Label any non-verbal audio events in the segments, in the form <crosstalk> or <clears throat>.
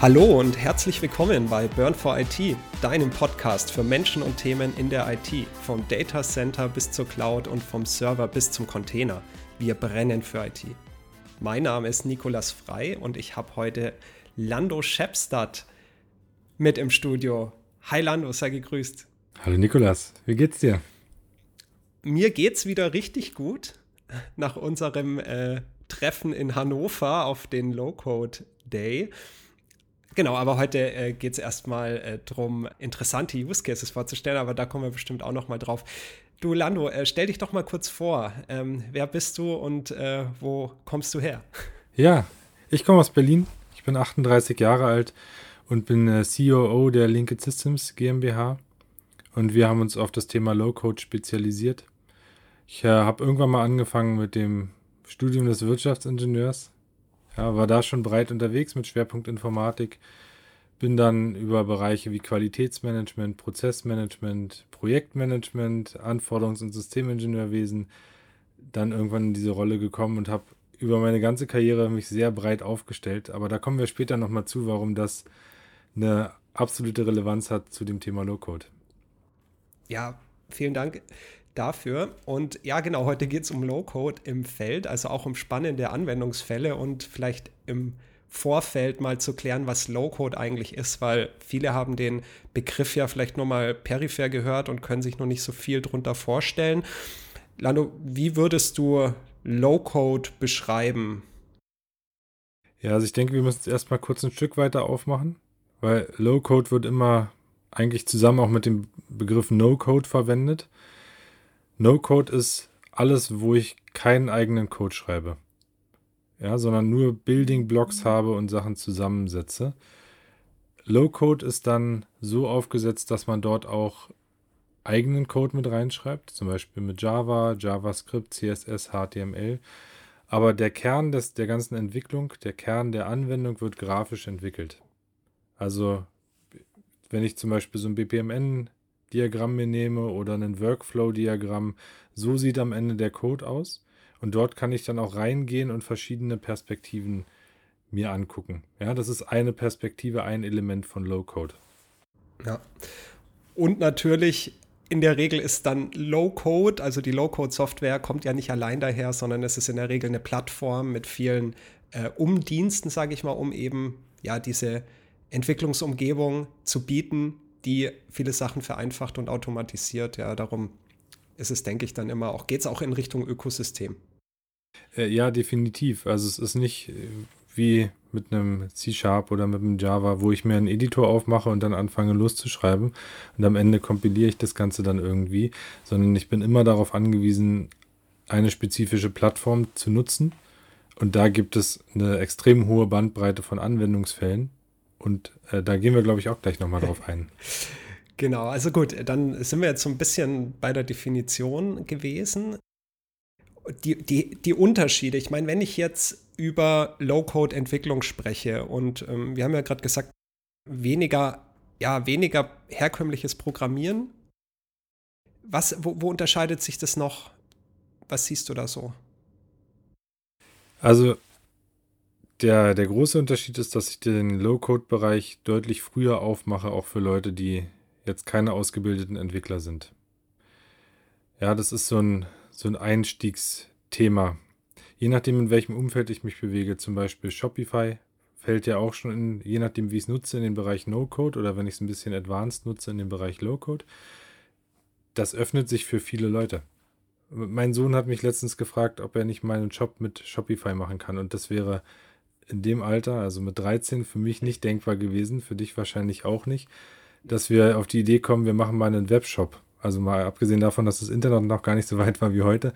Hallo und herzlich willkommen bei Burn for IT, deinem Podcast für Menschen und Themen in der IT, vom Data Center bis zur Cloud und vom Server bis zum Container. Wir brennen für IT. Mein Name ist Nikolas Frei und ich habe heute Lando Schepstadt mit im Studio. Hi Lando, sei gegrüßt. Hallo Nikolas, wie geht's dir? Mir geht's wieder richtig gut nach unserem äh, Treffen in Hannover auf den Low-Code Day. Genau, aber heute äh, geht es erstmal äh, darum, interessante Use Cases vorzustellen, aber da kommen wir bestimmt auch nochmal drauf. Du, Lando, äh, stell dich doch mal kurz vor. Ähm, wer bist du und äh, wo kommst du her? <laughs> Ja, ich komme aus Berlin. Ich bin 38 Jahre alt und bin äh, COO der Linked Systems GmbH. Und wir haben uns auf das Thema Low-Code spezialisiert. Ich äh, habe irgendwann mal angefangen mit dem Studium des Wirtschaftsingenieurs ja, war da schon breit unterwegs mit Schwerpunkt Informatik. Bin dann über Bereiche wie Qualitätsmanagement, Prozessmanagement, Projektmanagement, Anforderungs- und Systemingenieurwesen dann irgendwann in diese Rolle gekommen und habe über meine ganze Karriere mich sehr breit aufgestellt. Aber da kommen wir später nochmal zu, warum das eine absolute Relevanz hat zu dem Thema Low-Code. Ja, vielen Dank dafür. Und ja, genau, heute geht es um Low-Code im Feld, also auch um spannende Anwendungsfälle und vielleicht im Vorfeld mal zu klären, was Low-Code eigentlich ist, weil viele haben den Begriff ja vielleicht nur mal peripher gehört und können sich noch nicht so viel drunter vorstellen. Lando, wie würdest du Low-Code beschreiben? Ja, also ich denke, wir müssen es erstmal kurz ein Stück weiter aufmachen, weil Low-Code wird immer eigentlich zusammen auch mit dem Begriff No-Code verwendet. No-Code ist alles, wo ich keinen eigenen Code schreibe. Ja, sondern nur Building Blocks habe und Sachen zusammensetze. Low-Code ist dann so aufgesetzt, dass man dort auch eigenen Code mit reinschreibt, zum Beispiel mit Java, JavaScript, CSS, HTML. Aber der Kern des, der ganzen Entwicklung, der Kern der Anwendung wird grafisch entwickelt. Also, wenn ich zum Beispiel so ein BPMN Diagramm mir nehme oder ein Workflow-Diagramm, so sieht am Ende der Code aus. Und dort kann ich dann auch reingehen und verschiedene Perspektiven mir angucken. Ja, das ist eine Perspektive, ein Element von Low-Code. Ja. Und natürlich in der Regel ist dann Low-Code, also die Low-Code-Software kommt ja nicht allein daher, sondern es ist in der Regel eine Plattform mit vielen äh, Umdiensten, sage ich mal, um eben ja diese Entwicklungsumgebung zu bieten, die viele Sachen vereinfacht und automatisiert. Ja, darum ist es, denke ich, dann immer auch, geht es auch in Richtung Ökosystem. Äh, ja, definitiv. Also es ist nicht äh, wie mit einem C-Sharp oder mit einem Java, wo ich mir einen Editor aufmache und dann anfange loszuschreiben und am Ende kompiliere ich das Ganze dann irgendwie, sondern ich bin immer darauf angewiesen, eine spezifische Plattform zu nutzen. Und da gibt es eine extrem hohe Bandbreite von Anwendungsfällen, und äh, da gehen wir, glaube ich, auch gleich nochmal drauf ein. <laughs> Genau, also gut, dann sind wir jetzt so ein bisschen bei der Definition gewesen. Die, die, die Unterschiede, ich meine, wenn ich jetzt über Low-Code-Entwicklung spreche und ähm, wir haben ja gerade gesagt, weniger, ja, weniger herkömmliches Programmieren. Was, wo, wo unterscheidet sich das noch? Was siehst du da so? Also der, der große Unterschied ist, dass ich den Low-Code-Bereich deutlich früher aufmache, auch für Leute, die jetzt keine ausgebildeten Entwickler sind. Ja, das ist so ein, so ein Einstiegsthema. Je nachdem, in welchem Umfeld ich mich bewege, zum Beispiel Shopify, fällt ja auch schon in, je nachdem, wie ich es nutze, in den Bereich No-Code oder wenn ich es ein bisschen advanced nutze, in den Bereich Low-Code. Das öffnet sich für viele Leute. Mein Sohn hat mich letztens gefragt, ob er nicht meinen Job mit Shopify machen kann und das wäre in dem Alter, also mit 13, für mich nicht denkbar gewesen, für dich wahrscheinlich auch nicht, dass wir auf die Idee kommen, wir machen mal einen Webshop. Also mal abgesehen davon, dass das Internet noch gar nicht so weit war wie heute.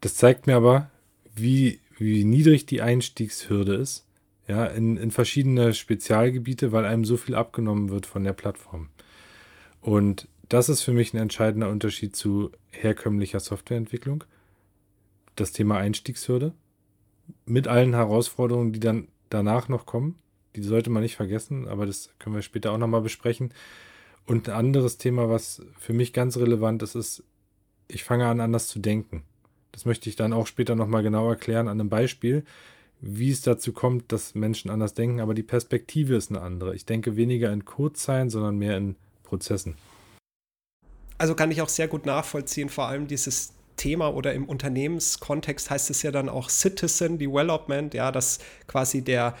Das zeigt mir aber, wie, wie niedrig die Einstiegshürde ist, ja, in, in verschiedene Spezialgebiete, weil einem so viel abgenommen wird von der Plattform. Und das ist für mich ein entscheidender Unterschied zu herkömmlicher Softwareentwicklung. Das Thema Einstiegshürde mit allen Herausforderungen, die dann danach noch kommen. Die sollte man nicht vergessen, aber das können wir später auch nochmal besprechen. Und ein anderes Thema, was für mich ganz relevant ist, ist, ich fange an, anders zu denken. Das möchte ich dann auch später nochmal genau erklären an einem Beispiel, wie es dazu kommt, dass Menschen anders denken, aber die Perspektive ist eine andere. Ich denke weniger in Codezeilen, sondern mehr in Prozessen. Also kann ich auch sehr gut nachvollziehen, vor allem dieses Thema oder im Unternehmenskontext heißt es ja dann auch Citizen Development, ja, dass quasi der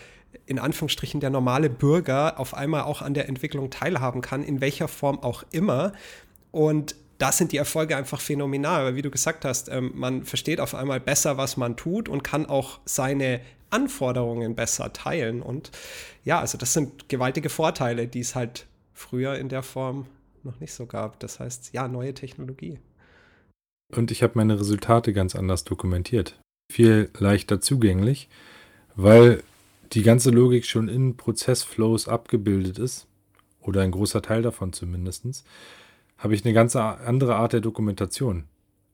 in Anführungsstrichen der normale Bürger auf einmal auch an der Entwicklung teilhaben kann, in welcher Form auch immer. Und da sind die Erfolge einfach phänomenal, weil wie du gesagt hast, ähm, man versteht auf einmal besser, was man tut und kann auch seine Anforderungen besser teilen. Und ja, also das sind gewaltige Vorteile, die es halt früher in der Form noch nicht so gab. Das heißt, ja, neue Technologie. Und ich habe meine Resultate ganz anders dokumentiert. Viel leichter zugänglich, weil die ganze Logik schon in Prozessflows abgebildet ist, oder ein großer Teil davon zumindest, habe ich eine ganz andere Art der Dokumentation.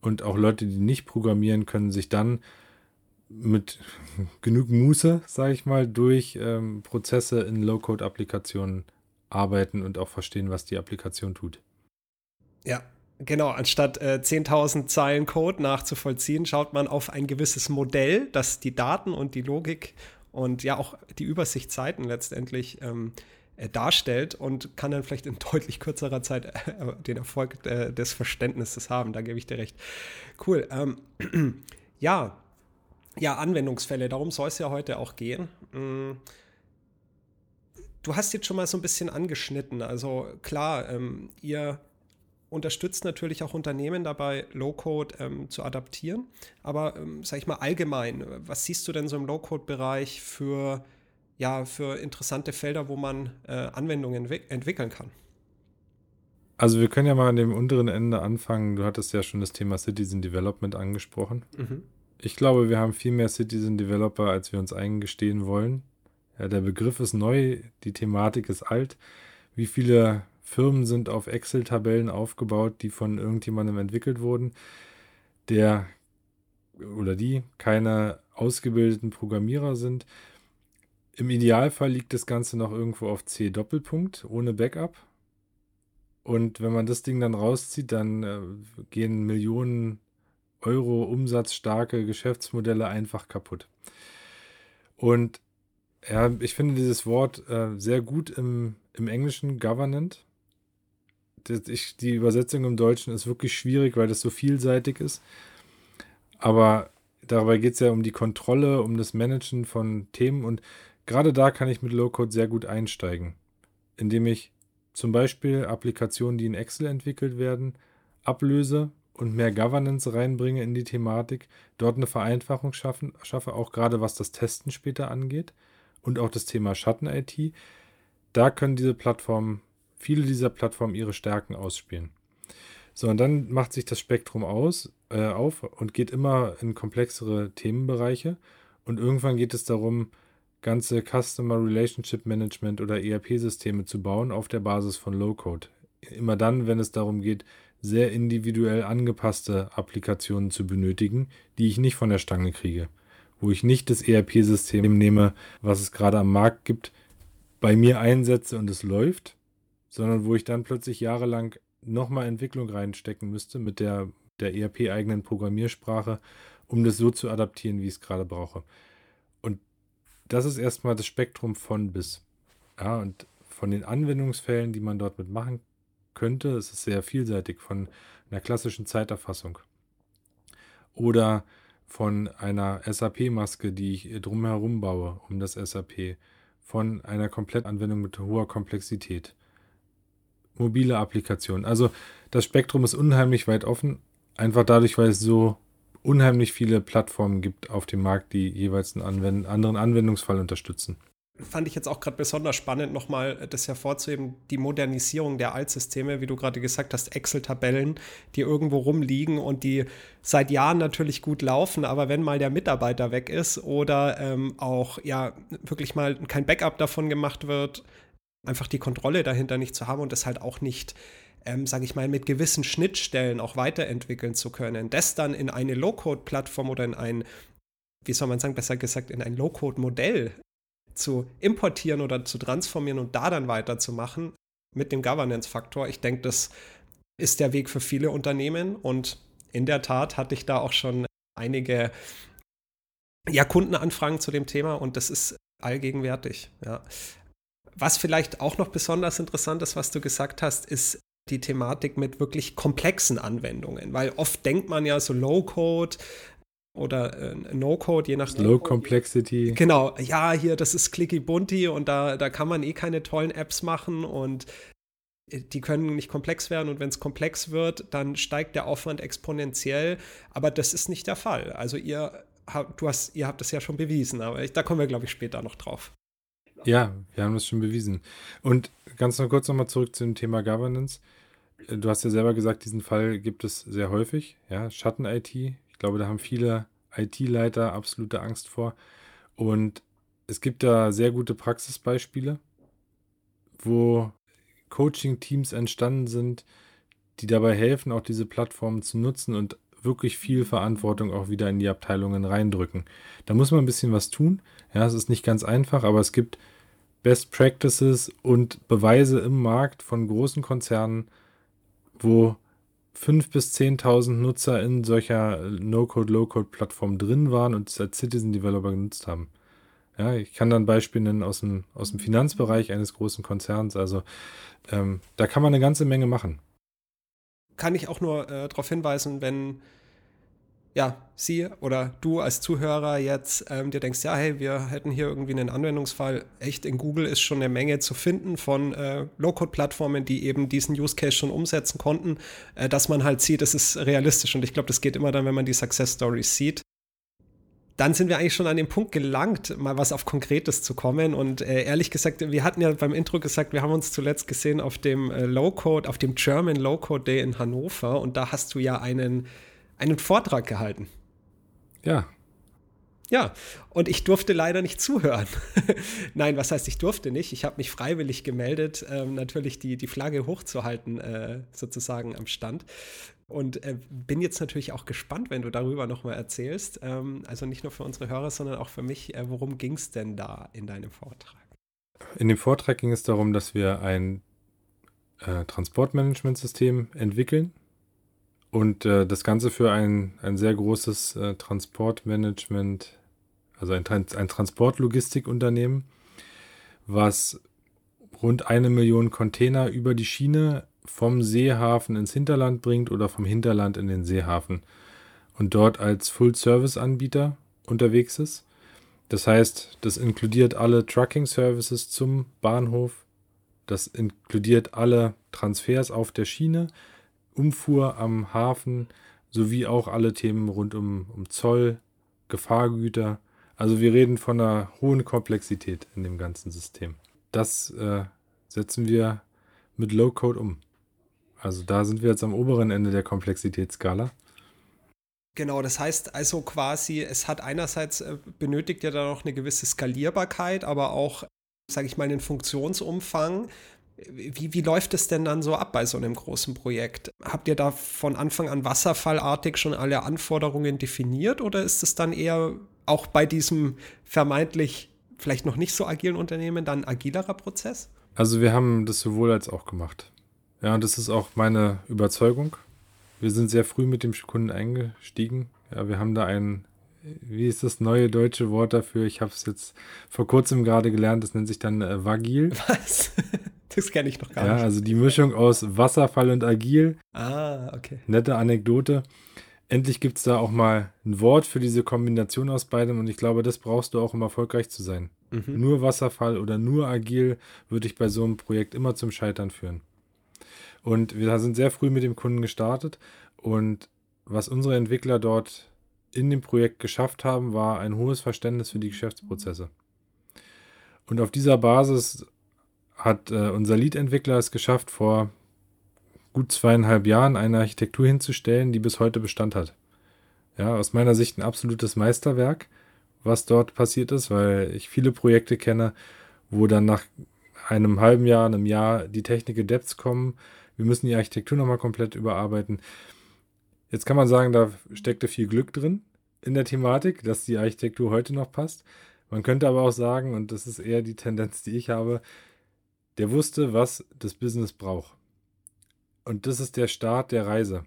Und auch Leute, die nicht programmieren, können sich dann mit <laughs> genug Muße, sage ich mal, durch ähm, Prozesse in Low-Code-Applikationen arbeiten und auch verstehen, was die Applikation tut. Ja, genau. Anstatt äh, 10.000 Zeilen Code nachzuvollziehen, schaut man auf ein gewisses Modell, das die Daten und die Logik und ja auch die Übersichtszeiten letztendlich ähm, äh, darstellt und kann dann vielleicht in <laughs> deutlich kürzerer Zeit äh, den Erfolg äh, des Verständnisses haben. Da gebe ich dir recht. Cool. Ähm, <clears throat> ja, ja, Anwendungsfälle, darum soll es ja heute auch gehen. Mm. Du hast jetzt schon mal so ein bisschen angeschnitten. Also klar, ähm, ihr unterstützt natürlich auch Unternehmen dabei, Low-Code ähm, zu adaptieren. Aber ähm, sag ich mal allgemein, was siehst du denn so im Low-Code-Bereich für, ja, für interessante Felder, wo man äh, Anwendungen entwickeln kann? Also wir können ja mal an dem unteren Ende anfangen. Du hattest ja schon das Thema Citizen Development angesprochen. Mhm. Ich glaube, wir haben viel mehr Citizen Developer, als wir uns eingestehen wollen. Ja, der Begriff ist neu, die Thematik ist alt. Wie viele Firmen sind auf Excel-Tabellen aufgebaut, die von irgendjemandem entwickelt wurden, der oder die keine ausgebildeten Programmierer sind. Im Idealfall liegt das Ganze noch irgendwo auf C Doppelpunkt ohne Backup. Und wenn man das Ding dann rauszieht, dann äh, gehen Millionen Euro umsatzstarke Geschäftsmodelle einfach kaputt. Und ja, ich finde dieses Wort äh, sehr gut im, im Englischen, governant ich, die Übersetzung im Deutschen ist wirklich schwierig, weil das so vielseitig ist. Aber dabei geht es ja um die Kontrolle, um das Managen von Themen und gerade da kann ich mit Low-Code sehr gut einsteigen, indem ich zum Beispiel Applikationen, die in Excel entwickelt werden, ablöse und mehr Governance reinbringe in die Thematik, dort eine Vereinfachung schaffen, schaffe, auch gerade was das Testen später angeht und auch das Thema Schatten-IT. Da können diese Plattformen viele dieser Plattformen ihre Stärken ausspielen. So, und dann macht sich das Spektrum aus, äh, auf und geht immer in komplexere Themenbereiche. Und irgendwann geht es darum, ganze Customer Relationship Management oder ERP-Systeme zu bauen auf der Basis von Low-Code. Immer dann, wenn es darum geht, sehr individuell angepasste Applikationen zu benötigen, die ich nicht von der Stange kriege. Wo ich nicht das ERP-System nehme, was es gerade am Markt gibt, bei mir einsetze und es läuft, sondern wo ich dann plötzlich jahrelang nochmal Entwicklung reinstecken müsste mit der, der ERP-eigenen Programmiersprache, um das so zu adaptieren, wie ich es gerade brauche. Und das ist erstmal das Spektrum von bis. Ja, und von den Anwendungsfällen, die man dort mitmachen könnte, ist es sehr vielseitig von einer klassischen Zeiterfassung oder von einer SAP-Maske, die ich drumherum baue, um das SAP, von einer Komplettanwendung mit hoher Komplexität mobile Applikationen. Also das Spektrum ist unheimlich weit offen, einfach dadurch, weil es so unheimlich viele Plattformen gibt auf dem Markt, die jeweils einen Anwend anderen Anwendungsfall unterstützen. Fand ich jetzt auch gerade besonders spannend, nochmal das hervorzuheben, die Modernisierung der Altsysteme, wie du gerade gesagt hast, Excel-Tabellen, die irgendwo rumliegen und die seit Jahren natürlich gut laufen, aber wenn mal der Mitarbeiter weg ist oder ähm, auch ja wirklich mal kein Backup davon gemacht wird, einfach die Kontrolle dahinter nicht zu haben und das halt auch nicht, ähm, sage ich mal, mit gewissen Schnittstellen auch weiterentwickeln zu können. Das dann in eine Low-Code-Plattform oder in ein, wie soll man sagen, besser gesagt, in ein Low-Code-Modell zu importieren oder zu transformieren und da dann weiterzumachen mit dem Governance-Faktor. Ich denke, das ist der Weg für viele Unternehmen und in der Tat hatte ich da auch schon einige ja, Kundenanfragen zu dem Thema und das ist allgegenwärtig. Ja. Was vielleicht auch noch besonders interessant ist, was du gesagt hast, ist die Thematik mit wirklich komplexen Anwendungen, weil oft denkt man ja so Low-Code, oder äh, No-Code, je nach Low Complexity. Genau, ja, hier, das ist clicky bunty und da, da kann man eh keine tollen Apps machen und äh, die können nicht komplex werden und wenn es komplex wird, dann steigt der Aufwand exponentiell, aber das ist nicht der Fall. Also ihr habt, du hast, ihr habt das ja schon bewiesen, aber ich, da kommen wir, glaube ich, später noch drauf. Ja, wir haben das schon bewiesen. Und ganz noch kurz nochmal zurück zum Thema Governance. Äh, du hast ja selber gesagt, diesen Fall gibt es sehr häufig, ja, Schatten-IT. Ich glaube, da haben viele IT-Leiter absolute Angst vor. Und es gibt da sehr gute Praxisbeispiele, wo Coaching-Teams entstanden sind, die dabei helfen, auch diese Plattformen zu nutzen und wirklich viel Verantwortung auch wieder in die Abteilungen reindrücken. Da muss man ein bisschen was tun. Ja, es ist nicht ganz einfach, aber es gibt Best Practices und Beweise im Markt von großen Konzernen, wo 5.000 bis 10.000 Nutzer in solcher No-Code, Low-Code-Plattform drin waren und es als Citizen Developer genutzt haben. Ja, ich kann dann Beispiele nennen aus dem, aus dem Finanzbereich eines großen Konzerns. Also ähm, da kann man eine ganze Menge machen. Kann ich auch nur äh, darauf hinweisen, wenn ja, Sie oder du als Zuhörer jetzt ähm, dir denkst, ja, hey, wir hätten hier irgendwie einen Anwendungsfall. Echt, in Google ist schon eine Menge zu finden von äh, Low-Code-Plattformen, die eben diesen Use Case schon umsetzen konnten, äh, dass man halt sieht, es ist realistisch. Und ich glaube, das geht immer dann, wenn man die Success Stories sieht. Dann sind wir eigentlich schon an den Punkt gelangt, mal was auf Konkretes zu kommen. Und äh, ehrlich gesagt, wir hatten ja beim Intro gesagt, wir haben uns zuletzt gesehen auf dem äh, Low-Code, auf dem German Low-Code Day in Hannover. Und da hast du ja einen einen Vortrag gehalten. Ja. Ja, und ich durfte leider nicht zuhören. <laughs> Nein, was heißt, ich durfte nicht? Ich habe mich freiwillig gemeldet, ähm, natürlich die, die Flagge hochzuhalten, äh, sozusagen am Stand. Und äh, bin jetzt natürlich auch gespannt, wenn du darüber nochmal erzählst. Ähm, also nicht nur für unsere Hörer, sondern auch für mich. Äh, worum ging es denn da in deinem Vortrag? In dem Vortrag ging es darum, dass wir ein äh, Transportmanagementsystem entwickeln und äh, das Ganze für ein, ein sehr großes äh, Transportmanagement, also ein, ein Transportlogistikunternehmen, was rund eine Million Container über die Schiene vom Seehafen ins Hinterland bringt oder vom Hinterland in den Seehafen und dort als Full-Service-Anbieter unterwegs ist. Das heißt, das inkludiert alle Trucking-Services zum Bahnhof, das inkludiert alle Transfers auf der Schiene, Umfuhr am Hafen sowie auch alle Themen rund um, um Zoll, Gefahrgüter. Also wir reden von einer hohen Komplexität in dem ganzen System. Das äh, setzen wir mit Low-Code um. Also da sind wir jetzt am oberen Ende der Komplexitätsskala. Genau, das heißt also quasi, es hat einerseits äh, benötigt ja dann noch eine gewisse Skalierbarkeit, aber auch, sage ich mal, einen Funktionsumfang, wie, wie läuft es denn dann so ab bei so einem großen Projekt? Habt ihr da von Anfang an wasserfallartig schon alle Anforderungen definiert oder ist es dann eher auch bei diesem vermeintlich vielleicht noch nicht so agilen Unternehmen dann ein agilerer Prozess? Also wir haben das sowohl als auch gemacht. Ja, und das ist auch meine Überzeugung. Wir sind sehr früh mit dem Kunden eingestiegen. Ja, wir haben da ein, wie ist das neue deutsche Wort dafür? Ich habe es jetzt vor kurzem gerade gelernt, das nennt sich dann äh, Vagil. <laughs> Was? Das kenne ich noch gar ja, nicht. Ja, also die Mischung aus Wasserfall und Agil. Ah, okay. Nette Anekdote. Endlich gibt es da auch mal ein Wort für diese Kombination aus beidem und ich glaube, das brauchst du auch, um erfolgreich zu sein. Mhm. Nur Wasserfall oder nur Agil würde ich bei so einem Projekt immer zum Scheitern führen. Und wir sind sehr früh mit dem Kunden gestartet und was unsere Entwickler dort in dem Projekt geschafft haben, war ein hohes Verständnis für die Geschäftsprozesse. Und auf dieser Basis hat äh, unser Lead-Entwickler es geschafft, vor gut zweieinhalb Jahren eine Architektur hinzustellen, die bis heute Bestand hat. Ja, aus meiner Sicht ein absolutes Meisterwerk, was dort passiert ist, weil ich viele Projekte kenne, wo dann nach einem halben Jahr, einem Jahr die Technik Depths kommen. Wir müssen die Architektur nochmal komplett überarbeiten. Jetzt kann man sagen, da steckte viel Glück drin in der Thematik, dass die Architektur heute noch passt. Man könnte aber auch sagen, und das ist eher die Tendenz, die ich habe, der wusste, was das Business braucht. Und das ist der Start der Reise.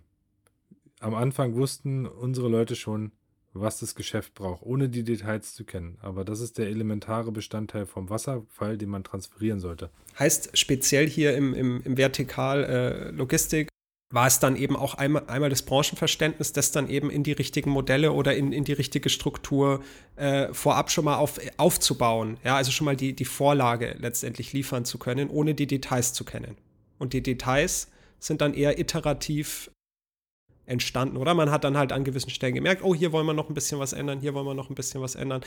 Am Anfang wussten unsere Leute schon, was das Geschäft braucht, ohne die Details zu kennen. Aber das ist der elementare Bestandteil vom Wasserfall, den man transferieren sollte. Heißt speziell hier im, im, im Vertikal äh, Logistik war es dann eben auch einmal, einmal das Branchenverständnis, das dann eben in die richtigen Modelle oder in, in die richtige Struktur äh, vorab schon mal auf, aufzubauen. Ja, also schon mal die, die Vorlage letztendlich liefern zu können, ohne die Details zu kennen. Und die Details sind dann eher iterativ entstanden, oder? Man hat dann halt an gewissen Stellen gemerkt, oh, hier wollen wir noch ein bisschen was ändern, hier wollen wir noch ein bisschen was ändern.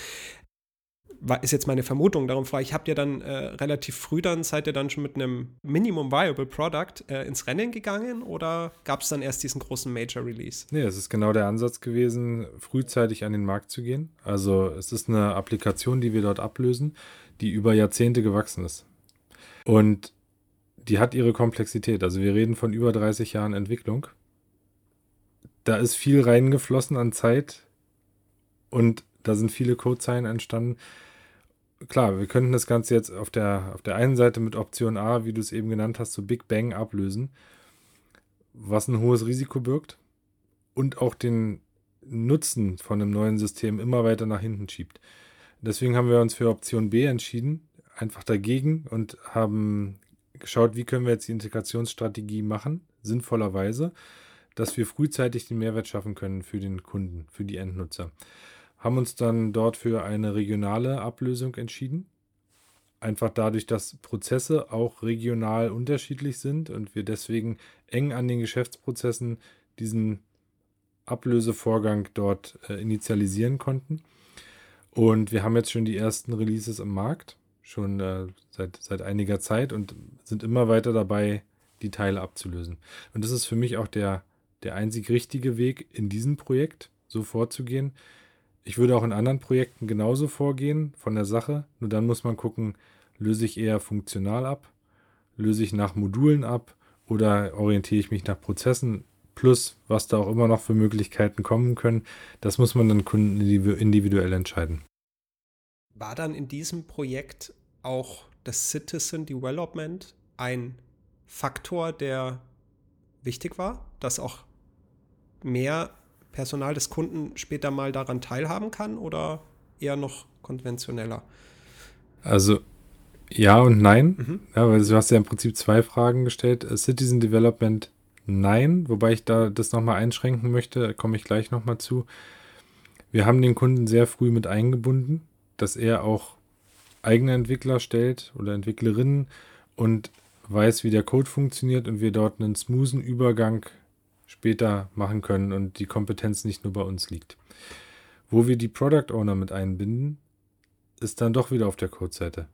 Ist jetzt meine Vermutung, darum frage ich, habt ihr dann äh, relativ früh dann, seid ihr dann schon mit einem Minimum Viable Product äh, ins Rennen gegangen oder gab es dann erst diesen großen Major Release? Nee, es ist genau der Ansatz gewesen, frühzeitig an den Markt zu gehen. Also es ist eine Applikation, die wir dort ablösen, die über Jahrzehnte gewachsen ist. Und die hat ihre Komplexität. Also wir reden von über 30 Jahren Entwicklung da ist viel reingeflossen an Zeit und da sind viele Codezeilen entstanden. Klar, wir könnten das Ganze jetzt auf der, auf der einen Seite mit Option A, wie du es eben genannt hast, so Big Bang ablösen, was ein hohes Risiko birgt und auch den Nutzen von einem neuen System immer weiter nach hinten schiebt. Deswegen haben wir uns für Option B entschieden, einfach dagegen und haben geschaut, wie können wir jetzt die Integrationsstrategie machen, sinnvollerweise dass wir frühzeitig den Mehrwert schaffen können für den Kunden, für die Endnutzer. Haben uns dann dort für eine regionale Ablösung entschieden. Einfach dadurch, dass Prozesse auch regional unterschiedlich sind und wir deswegen eng an den Geschäftsprozessen diesen Ablösevorgang dort äh, initialisieren konnten. Und wir haben jetzt schon die ersten Releases im Markt, schon äh, seit, seit einiger Zeit und sind immer weiter dabei, die Teile abzulösen. Und das ist für mich auch der der einzig richtige Weg in diesem Projekt, so vorzugehen. Ich würde auch in anderen Projekten genauso vorgehen von der Sache, nur dann muss man gucken, löse ich eher funktional ab, löse ich nach Modulen ab oder orientiere ich mich nach Prozessen plus was da auch immer noch für Möglichkeiten kommen können. Das muss man dann Kunden individuell entscheiden. War dann in diesem Projekt auch das Citizen Development ein Faktor, der wichtig war, dass auch mehr Personal des Kunden später mal daran teilhaben kann oder eher noch konventioneller? Also ja und nein. Mhm. Ja, weil du hast ja im Prinzip zwei Fragen gestellt. Äh, Citizen Development nein, wobei ich da das nochmal einschränken möchte, komme ich gleich nochmal zu. Wir haben den Kunden sehr früh mit eingebunden, dass er auch eigene Entwickler stellt oder Entwicklerinnen und weiß, wie der Code funktioniert und wir dort einen smoothen Übergang später machen können und die Kompetenz nicht nur bei uns liegt. Wo wir die Product Owner mit einbinden, ist dann doch wieder auf der Codeseite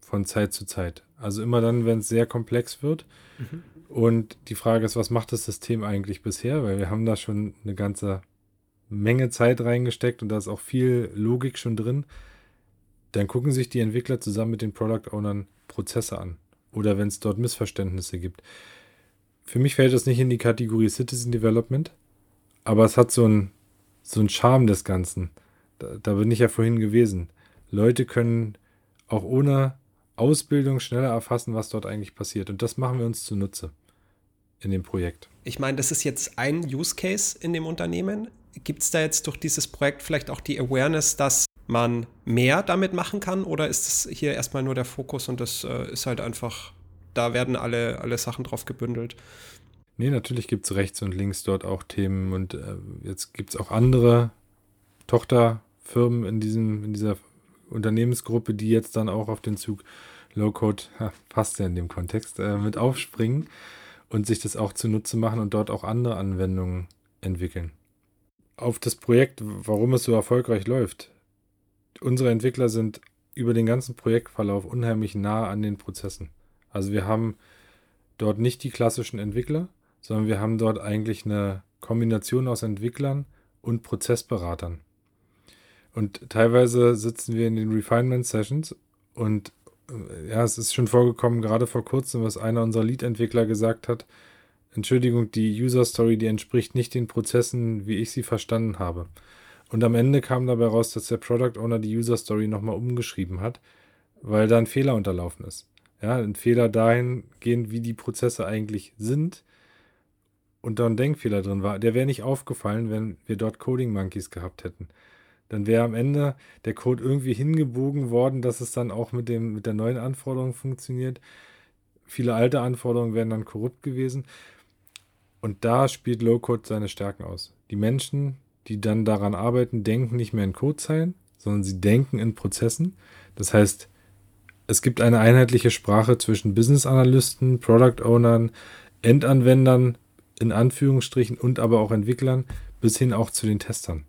von Zeit zu Zeit. Also immer dann, wenn es sehr komplex wird. Mhm. Und die Frage ist, was macht das System eigentlich bisher? Weil wir haben da schon eine ganze Menge Zeit reingesteckt und da ist auch viel Logik schon drin. Dann gucken sich die Entwickler zusammen mit den Product Ownern Prozesse an. Oder wenn es dort Missverständnisse gibt für mich fällt das nicht in die Kategorie Citizen Development, aber es hat so einen so Charme des Ganzen. Da, da bin ich ja vorhin gewesen. Leute können auch ohne Ausbildung schneller erfassen, was dort eigentlich passiert. Und das machen wir uns zunutze in dem Projekt. Ich meine, das ist jetzt ein Use Case in dem Unternehmen. Gibt es da jetzt durch dieses Projekt vielleicht auch die Awareness, dass man mehr damit machen kann? Oder ist es hier erstmal nur der Fokus und das äh, ist halt einfach da werden alle, alle Sachen drauf gebündelt. Nee, natürlich gibt es rechts und links dort auch Themen und äh, jetzt gibt es auch andere Tochterfirmen in, diesem, in dieser Unternehmensgruppe, die jetzt dann auch auf den Zug Low-Code, passt ja in dem Kontext, äh, mit aufspringen und sich das auch zunutze machen und dort auch andere Anwendungen entwickeln. Auf das Projekt, warum es so erfolgreich läuft. Unsere Entwickler sind über den ganzen Projektverlauf unheimlich nah an den Prozessen. Also wir haben dort nicht die klassischen Entwickler, sondern wir haben dort eigentlich eine Kombination aus Entwicklern und Prozessberatern. Und teilweise sitzen wir in den Refinement Sessions und äh, ja, es ist schon vorgekommen, gerade vor kurzem, was einer unserer Lead-Entwickler gesagt hat. Entschuldigung, die User Story, die entspricht nicht den Prozessen, wie ich sie verstanden habe. Und am Ende kam dabei raus, dass der Product Owner die User Story nochmal umgeschrieben hat, weil da ein Fehler unterlaufen ist. Ja, ein Fehler dahingehend, wie die Prozesse eigentlich sind. und da ein Denkfehler drin war, der wäre nicht aufgefallen, wenn wir dort Coding Monkeys gehabt hätten. Dann wäre am Ende der Code irgendwie hingebogen worden, dass es dann auch mit, dem, mit der neuen Anforderung funktioniert. Viele alte Anforderungen wären dann korrupt gewesen. Und da spielt Low-Code seine Stärken aus. Die Menschen, die dann daran arbeiten, denken nicht mehr in Codezeilen, sondern sie denken in Prozessen. Das heißt, es gibt eine einheitliche Sprache zwischen Business-Analysten, Product-Ownern, Endanwendern, in Anführungsstrichen, und aber auch Entwicklern, bis hin auch zu den Testern.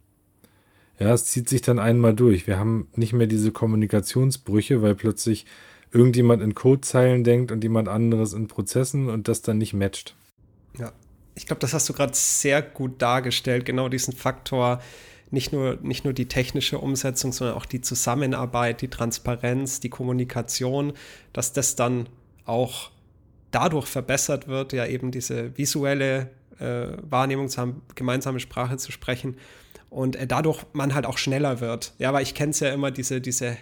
Ja, es zieht sich dann einmal durch. Wir haben nicht mehr diese Kommunikationsbrüche, weil plötzlich irgendjemand in Codezeilen denkt und jemand anderes in Prozessen und das dann nicht matcht. Ja, ich glaube, das hast du gerade sehr gut dargestellt, genau diesen Faktor, nicht nur, nicht nur die technische Umsetzung, sondern auch die Zusammenarbeit, die Transparenz, die Kommunikation, dass das dann auch dadurch verbessert wird, ja eben diese visuelle äh, Wahrnehmung zu haben, gemeinsame Sprache zu sprechen und äh, dadurch man halt auch schneller wird. Ja, weil ich kenne es ja immer, diese, diese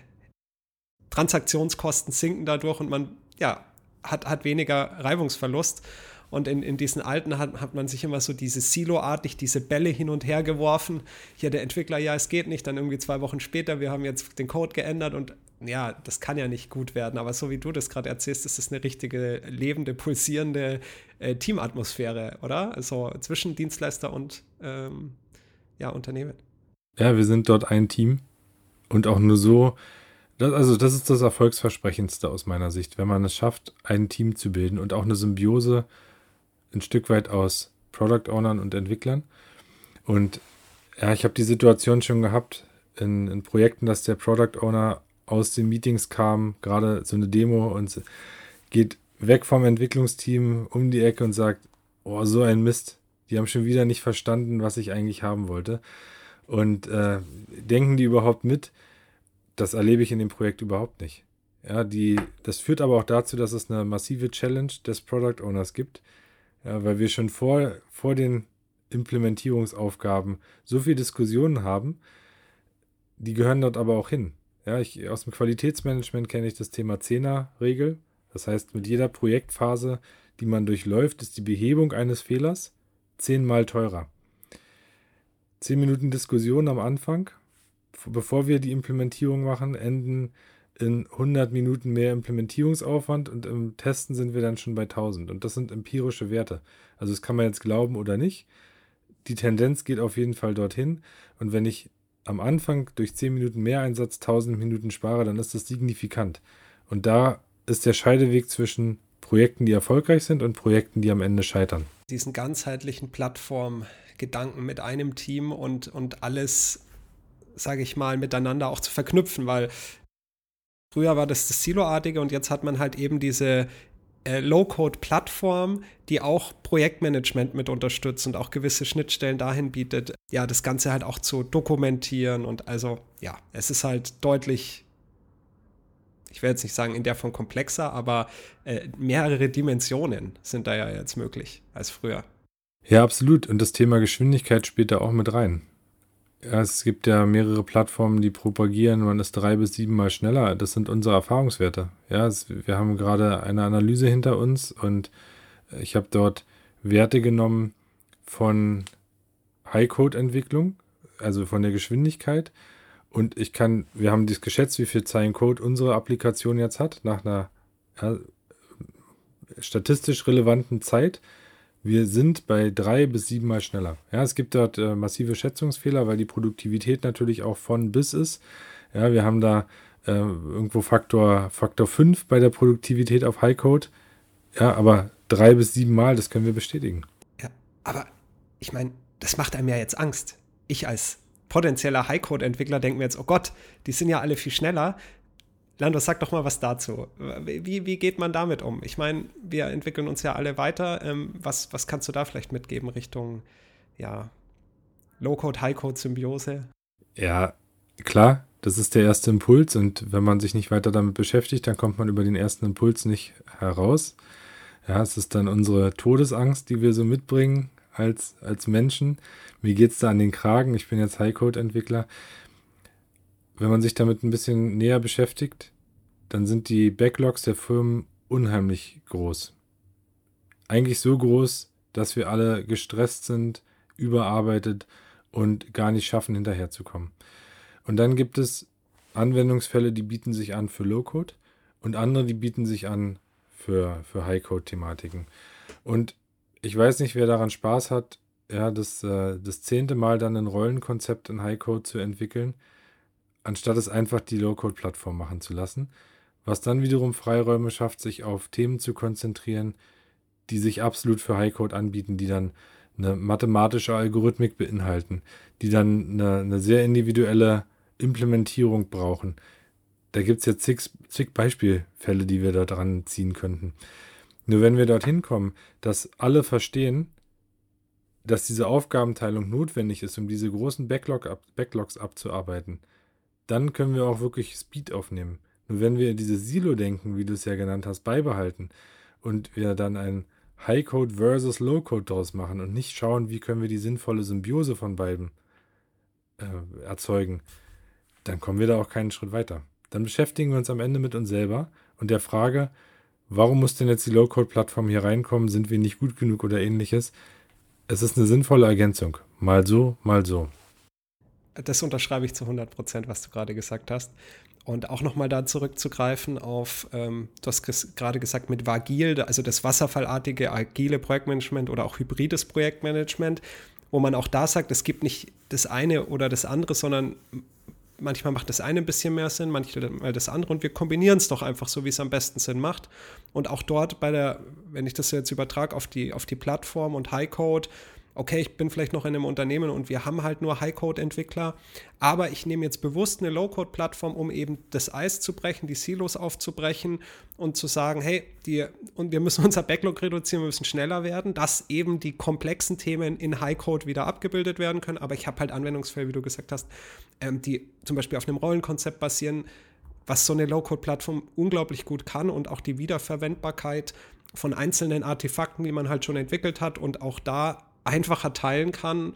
Transaktionskosten sinken dadurch und man ja, hat, hat weniger Reibungsverlust. Und in, in diesen alten hat, hat man sich immer so diese Silo-artig, diese Bälle hin und her geworfen. Hier der Entwickler, ja, es geht nicht. Dann irgendwie zwei Wochen später, wir haben jetzt den Code geändert und ja, das kann ja nicht gut werden. Aber so wie du das gerade erzählst, ist das eine richtige, lebende, pulsierende äh, Teamatmosphäre, oder? Also zwischen Dienstleister und ähm, ja, Unternehmen. Ja, wir sind dort ein Team und auch nur so. Das, also, das ist das Erfolgsversprechendste aus meiner Sicht, wenn man es schafft, ein Team zu bilden und auch eine Symbiose ein Stück weit aus Product Ownern und Entwicklern. Und ja, ich habe die Situation schon gehabt in, in, Projekten, dass der Product Owner aus den Meetings kam, gerade so eine Demo und geht weg vom Entwicklungsteam um die Ecke und sagt, oh, so ein Mist. Die haben schon wieder nicht verstanden, was ich eigentlich haben wollte. Und äh, denken die überhaupt mit? Das erlebe ich in dem Projekt überhaupt nicht. Ja, die, das führt aber auch dazu, dass es eine massive Challenge des Product Owners gibt, ja, weil wir schon vor, vor den Implementierungsaufgaben so viel Diskussionen haben, die gehören dort aber auch hin. Ja, ich, aus dem Qualitätsmanagement kenne ich das Thema Zehner-Regel. Das heißt, mit jeder Projektphase, die man durchläuft, ist die Behebung eines Fehlers zehnmal teurer. Zehn Minuten Diskussion am Anfang, bevor wir die Implementierung machen, enden in 100 Minuten mehr Implementierungsaufwand und im Testen sind wir dann schon bei 1000. Und das sind empirische Werte. Also das kann man jetzt glauben oder nicht. Die Tendenz geht auf jeden Fall dorthin. Und wenn ich am Anfang durch 10 Minuten mehr Einsatz 1000 Minuten spare, dann ist das signifikant. Und da ist der Scheideweg zwischen Projekten, die erfolgreich sind und Projekten, die am Ende scheitern diesen ganzheitlichen Plattformgedanken mit einem Team und, und alles, sage ich mal, miteinander auch zu verknüpfen, weil früher war das das Silo-artige und jetzt hat man halt eben diese äh, Low-Code-Plattform, die auch Projektmanagement mit unterstützt und auch gewisse Schnittstellen dahin bietet, ja, das Ganze halt auch zu dokumentieren und also, ja, es ist halt deutlich ich werde jetzt nicht sagen in der Form komplexer, aber äh, mehrere Dimensionen sind da ja jetzt möglich als früher. Ja, absolut. Und das Thema Geschwindigkeit spielt da auch mit rein. Es gibt ja mehrere Plattformen, die propagieren, man ist drei bis sieben Mal schneller. Das sind unsere Erfahrungswerte. Ja, es, wir haben gerade eine Analyse hinter uns und ich habe dort Werte genommen von High-Code-Entwicklung, also von der Geschwindigkeit und ich kann, wir haben dies geschätzt, wie viel Zeilen Code unsere Applikation jetzt hat, nach einer ja, statistisch relevanten Zeit. Wir sind bei drei bis sieben Mal schneller. Ja, es gibt dort äh, massive Schätzungsfehler, weil die Produktivität natürlich auch von bis ist. Ja, wir haben da äh, irgendwo Faktor, Faktor 5 bei der Produktivität auf High Code. Ja, aber drei bis sieben Mal, das können wir bestätigen. Ja, aber ich meine, das macht einem ja jetzt Angst. Ich als potenzieller High-Code-Entwickler denkt mir jetzt, oh Gott, die sind ja alle viel schneller. Lando, sag doch mal was dazu. Wie, wie geht man damit um? Ich meine, wir entwickeln uns ja alle weiter. Ähm, was, was kannst du da vielleicht mitgeben Richtung ja, Low-Code, High-Code-Symbiose? Ja, klar, das ist der erste Impuls und wenn man sich nicht weiter damit beschäftigt, dann kommt man über den ersten Impuls nicht heraus. Ja, es ist dann unsere Todesangst, die wir so mitbringen als, als Menschen. Mir geht es da an den Kragen. Ich bin jetzt High-Code-Entwickler. Wenn man sich damit ein bisschen näher beschäftigt, dann sind die Backlogs der Firmen unheimlich groß. Eigentlich so groß, dass wir alle gestresst sind, überarbeitet und gar nicht schaffen, hinterherzukommen. Und dann gibt es Anwendungsfälle, die bieten sich an für Low-Code und andere, die bieten sich an für, für High-Code-Thematiken. Und ich weiß nicht, wer daran Spaß hat, ja, das, äh, das zehnte Mal dann ein Rollenkonzept in High-Code zu entwickeln, anstatt es einfach die Low-Code-Plattform machen zu lassen, was dann wiederum Freiräume schafft, sich auf Themen zu konzentrieren, die sich absolut für High-Code anbieten, die dann eine mathematische Algorithmik beinhalten, die dann eine, eine sehr individuelle Implementierung brauchen. Da gibt es jetzt zig, zig Beispielfälle, die wir da dran ziehen könnten. Nur wenn wir dorthin kommen, dass alle verstehen, dass diese Aufgabenteilung notwendig ist, um diese großen Backlog ab, Backlogs abzuarbeiten, dann können wir auch wirklich Speed aufnehmen. Nur wenn wir diese Silo-Denken, wie du es ja genannt hast, beibehalten und wir dann ein High-Code versus Low-Code daraus machen und nicht schauen, wie können wir die sinnvolle Symbiose von beiden äh, erzeugen, dann kommen wir da auch keinen Schritt weiter. Dann beschäftigen wir uns am Ende mit uns selber und der Frage, warum muss denn jetzt die Low-Code-Plattform hier reinkommen? Sind wir nicht gut genug oder ähnliches? Es ist eine sinnvolle Ergänzung. Mal so, mal so. Das unterschreibe ich zu 100 Prozent, was du gerade gesagt hast. Und auch nochmal da zurückzugreifen auf, ähm, du hast gerade gesagt, mit Vagil, also das wasserfallartige agile Projektmanagement oder auch hybrides Projektmanagement, wo man auch da sagt, es gibt nicht das eine oder das andere, sondern manchmal macht das eine ein bisschen mehr Sinn, manchmal das andere und wir kombinieren es doch einfach so, wie es am besten Sinn macht. Und auch dort bei der, wenn ich das jetzt übertrage auf die, auf die Plattform und Highcode, okay, ich bin vielleicht noch in einem Unternehmen und wir haben halt nur High-Code-Entwickler, aber ich nehme jetzt bewusst eine Low-Code-Plattform, um eben das Eis zu brechen, die Silos aufzubrechen und zu sagen, hey, die, und wir müssen <laughs> unser Backlog reduzieren, wir müssen schneller werden, dass eben die komplexen Themen in High-Code wieder abgebildet werden können. Aber ich habe halt Anwendungsfälle, wie du gesagt hast, ähm, die zum Beispiel auf einem Rollenkonzept basieren, was so eine Low-Code-Plattform unglaublich gut kann und auch die Wiederverwendbarkeit von einzelnen Artefakten, die man halt schon entwickelt hat und auch da einfacher teilen kann,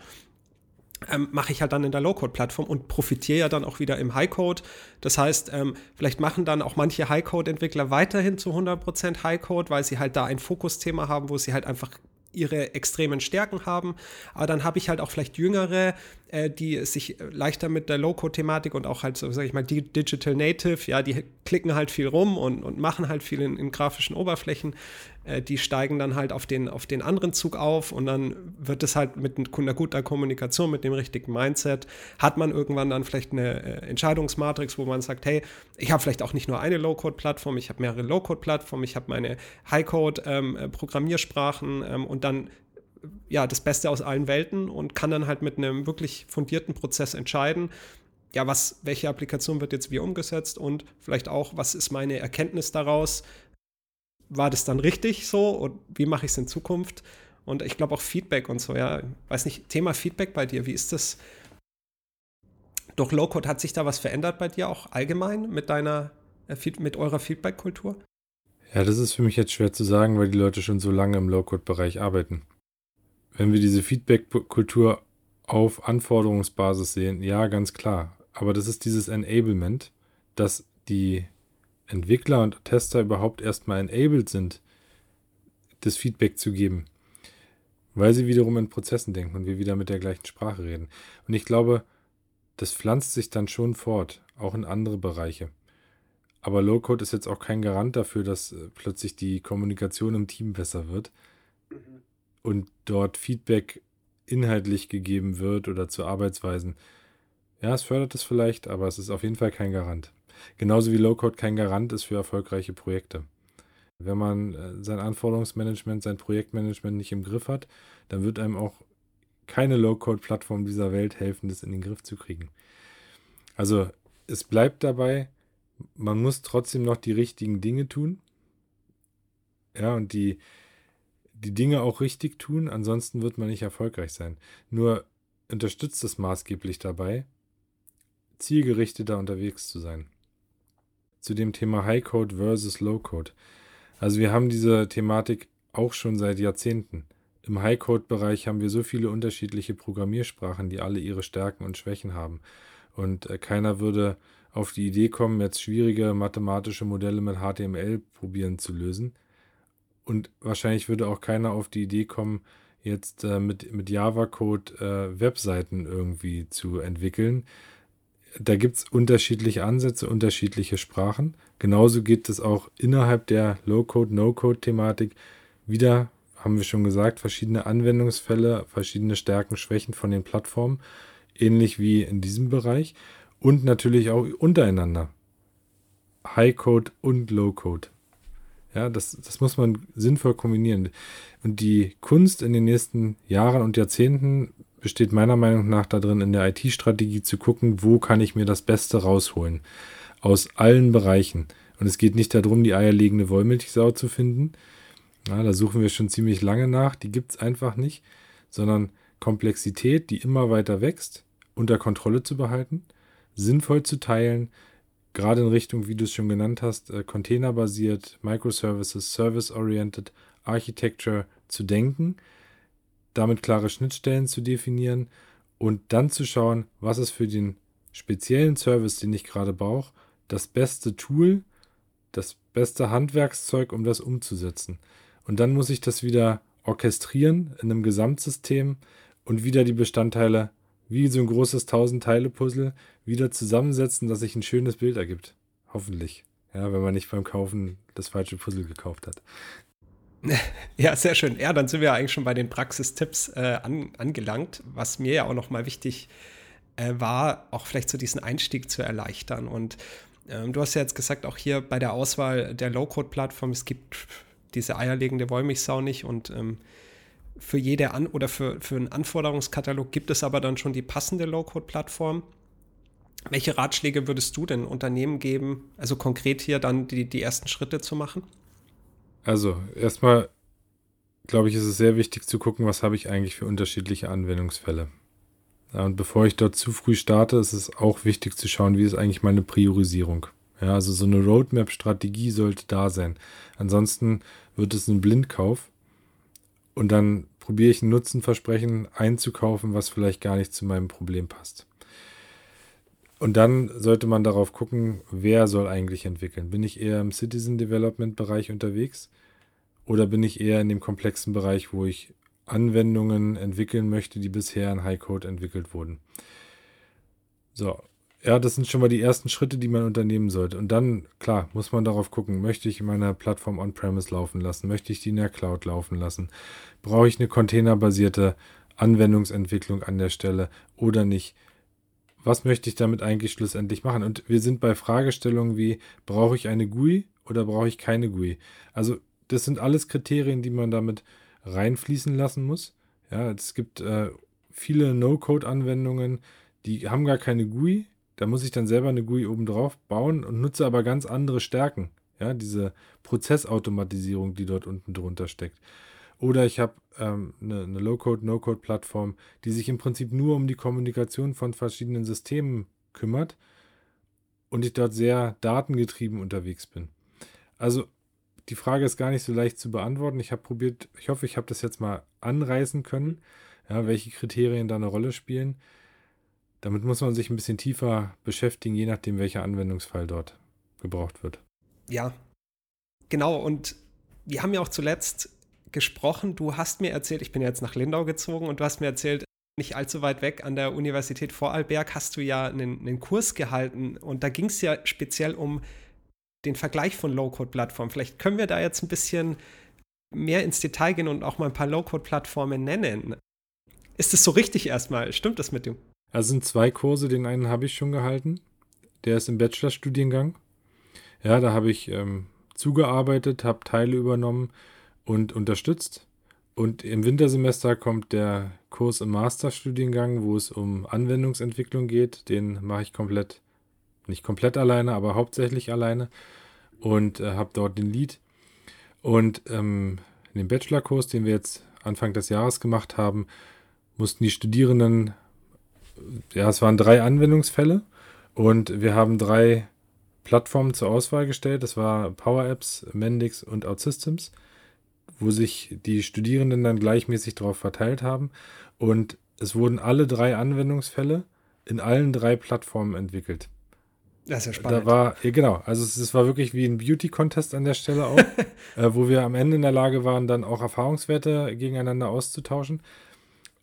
ähm, mache ich halt dann in der Low-Code-Plattform und profitiere ja dann auch wieder im High-Code. Das heißt, ähm, vielleicht machen dann auch manche High-Code-Entwickler weiterhin zu 100% High-Code, weil sie halt da ein Fokusthema haben, wo sie halt einfach ihre extremen Stärken haben. Aber dann habe ich halt auch vielleicht Jüngere, äh, die sich leichter mit der Low-Code-Thematik und auch halt, so sage ich mal, die Digital Native, ja, die klicken halt viel rum und, und machen halt viel in, in grafischen Oberflächen. Äh, die steigen dann halt auf den, auf den anderen Zug auf und dann wird es halt mit einer guten Kommunikation, mit dem richtigen Mindset, hat man irgendwann dann vielleicht eine äh, Entscheidungsmatrix, wo man sagt, hey, ich habe vielleicht auch nicht nur eine Low-Code-Plattform, ich habe mehrere Low-Code-Plattformen, ich habe meine High-Code-Programmiersprachen ähm, ähm, und dann ja, das Beste aus allen Welten und kann dann halt mit einem wirklich fundierten Prozess entscheiden, ja, was, welche Applikation wird jetzt wie umgesetzt und vielleicht auch, was ist meine Erkenntnis daraus, war das dann richtig so und wie mache ich es in Zukunft? Und ich glaube auch Feedback und so, ja. Weiß nicht, Thema Feedback bei dir, wie ist das? Durch Low-Code hat sich da was verändert bei dir auch allgemein mit deiner, äh, mit eurer Feedback-Kultur? Ja, das ist für mich jetzt schwer zu sagen, weil die Leute schon so lange im Low-Code-Bereich arbeiten. Wenn wir diese Feedback-Kultur auf Anforderungsbasis sehen, ja, ganz klar. Aber das ist dieses Enablement, dass die Entwickler und Tester überhaupt erstmal enabled sind, das Feedback zu geben. Weil sie wiederum in Prozessen denken und wir wieder mit der gleichen Sprache reden. Und ich glaube, das pflanzt sich dann schon fort, auch in andere Bereiche. Aber Low-Code ist jetzt auch kein Garant dafür, dass äh, plötzlich die Kommunikation im Team besser wird mhm. und dort Feedback inhaltlich gegeben wird oder zu Arbeitsweisen. Ja, es fördert es vielleicht, aber es ist auf jeden Fall kein Garant. Genauso wie Low-Code kein Garant ist für erfolgreiche Projekte. Wenn man äh, sein Anforderungsmanagement, sein Projektmanagement nicht im Griff hat, dann wird einem auch keine Low-Code-Plattform dieser Welt helfen, das in den Griff zu kriegen. Also es bleibt dabei, man muss trotzdem noch die richtigen Dinge tun. Ja, und die, die Dinge auch richtig tun, ansonsten wird man nicht erfolgreich sein. Nur unterstützt es maßgeblich dabei, zielgerichteter unterwegs zu sein zu dem Thema High Code versus Low Code. Also wir haben diese Thematik auch schon seit Jahrzehnten. Im High Code Bereich haben wir so viele unterschiedliche Programmiersprachen, die alle ihre Stärken und Schwächen haben. Und äh, keiner würde auf die Idee kommen, jetzt schwierige mathematische Modelle mit HTML probieren zu lösen. Und wahrscheinlich würde auch keiner auf die Idee kommen, jetzt äh, mit, mit Java-Code äh, Webseiten irgendwie zu entwickeln. Da gibt es unterschiedliche Ansätze, unterschiedliche Sprachen. Genauso geht es auch innerhalb der Low-Code, No-Code-Thematik wieder, haben wir schon gesagt, verschiedene Anwendungsfälle, verschiedene Stärken, Schwächen von den Plattformen, ähnlich wie in diesem Bereich und natürlich auch untereinander. High-Code und Low-Code. Ja, das, das muss man sinnvoll kombinieren. Und die Kunst in den nächsten Jahren und Jahrzehnten besteht meiner Meinung nach darin, in der IT-Strategie zu gucken, wo kann ich mir das Beste rausholen. Aus allen Bereichen. Und es geht nicht darum, die eierlegende Wollmilchsau zu finden. Ja, da suchen wir schon ziemlich lange nach. Die gibt es einfach nicht. Sondern Komplexität, die immer weiter wächst, unter Kontrolle zu behalten, sinnvoll zu teilen, gerade in Richtung, wie du es schon genannt hast, äh, containerbasiert, Microservices, Service-Oriented Architecture zu denken, damit klare Schnittstellen zu definieren und dann zu schauen, was ist für den speziellen Service, den ich gerade brauche, das beste Tool, das beste Handwerkszeug, um das umzusetzen. Und dann muss ich das wieder orchestrieren in einem Gesamtsystem und wieder die Bestandteile wie so ein großes 1000-Teile-Puzzle wieder zusammensetzen, dass sich ein schönes Bild ergibt. Hoffentlich. Ja, wenn man nicht beim Kaufen das falsche Puzzle gekauft hat. <laughs> Ja, sehr schön. Ja, dann sind wir eigentlich schon bei den Praxistipps äh, an, angelangt, was mir ja auch nochmal wichtig äh, war, auch vielleicht so diesen Einstieg zu erleichtern. Und ähm, du hast ja jetzt gesagt, auch hier bei der Auswahl der Low-Code-Plattform, es gibt diese eierlegende Wollmilchsau nicht und ähm, für jede An oder für, für einen Anforderungskatalog gibt es aber dann schon die passende Low-Code-Plattform. Welche Ratschläge würdest du denn Unternehmen geben, also konkret hier dann die, die ersten Schritte zu machen? Also, erstmal glaube ich, ist es sehr wichtig zu gucken, was habe ich eigentlich für unterschiedliche Anwendungsfälle. Ja, und bevor ich dort zu früh starte, ist es auch wichtig zu schauen, wie ist eigentlich meine Priorisierung. Ja, also so eine Roadmap-Strategie sollte da sein. Ansonsten wird es ein Blindkauf und dann probiere ich ein Nutzenversprechen einzukaufen, was vielleicht gar nicht zu meinem Problem passt. Und dann sollte man darauf gucken, wer soll eigentlich entwickeln. Bin ich eher im Citizen Development Bereich unterwegs oder bin ich eher in dem komplexen Bereich, wo ich Anwendungen entwickeln möchte, die bisher in High Code entwickelt wurden. So, ja, das sind schon mal die ersten Schritte, die man unternehmen sollte. Und dann, klar, muss man darauf gucken, möchte ich meine Plattform on-premise laufen lassen? Möchte ich die in der Cloud laufen lassen? Brauche ich eine containerbasierte Anwendungsentwicklung an der Stelle oder nicht? Was möchte ich damit eigentlich schlussendlich machen? Und wir sind bei Fragestellungen wie, brauche ich eine GUI oder brauche ich keine GUI? Also das sind alles Kriterien, die man damit reinfließen lassen muss. Ja, es gibt äh, viele No-Code-Anwendungen, die haben gar keine GUI. Da muss ich dann selber eine GUI obendrauf bauen und nutze aber ganz andere Stärken. Ja, diese Prozessautomatisierung, die dort unten drunter steckt. Oder ich habe ähm, eine, eine Low-Code, No-Code-Plattform, die sich im Prinzip nur um die Kommunikation von verschiedenen Systemen kümmert und ich dort sehr datengetrieben unterwegs bin. Also die Frage ist gar nicht so leicht zu beantworten. Ich habe probiert, ich hoffe, ich habe das jetzt mal anreißen können, ja, welche Kriterien da eine Rolle spielen. Damit muss man sich ein bisschen tiefer beschäftigen, je nachdem, welcher Anwendungsfall dort gebraucht wird. Ja, genau. Und wir haben ja auch zuletzt gesprochen. Du hast mir erzählt, ich bin jetzt nach Lindau gezogen und du hast mir erzählt, nicht allzu weit weg an der Universität Vorarlberg hast du ja einen, einen Kurs gehalten und da ging es ja speziell um den Vergleich von Low-Code-Plattformen. Vielleicht können wir da jetzt ein bisschen mehr ins Detail gehen und auch mal ein paar Low-Code-Plattformen nennen. Ist das so richtig erstmal? Stimmt das mit dem? Also sind zwei Kurse, den einen habe ich schon gehalten. Der ist im Bachelorstudiengang. Ja, da habe ich ähm, zugearbeitet, habe Teile übernommen und unterstützt. Und im Wintersemester kommt der Kurs im Masterstudiengang, wo es um Anwendungsentwicklung geht. Den mache ich komplett, nicht komplett alleine, aber hauptsächlich alleine und äh, habe dort den Lead. Und ähm, in dem Bachelorkurs, den wir jetzt Anfang des Jahres gemacht haben, mussten die Studierenden, ja, es waren drei Anwendungsfälle und wir haben drei Plattformen zur Auswahl gestellt. Das war Power Apps, Mendix und OutSystems wo sich die Studierenden dann gleichmäßig darauf verteilt haben. Und es wurden alle drei Anwendungsfälle in allen drei Plattformen entwickelt. Das ist ja spannend. Da war, ja, genau, also es, es war wirklich wie ein Beauty-Contest an der Stelle auch, <laughs> äh, wo wir am Ende in der Lage waren, dann auch Erfahrungswerte gegeneinander auszutauschen.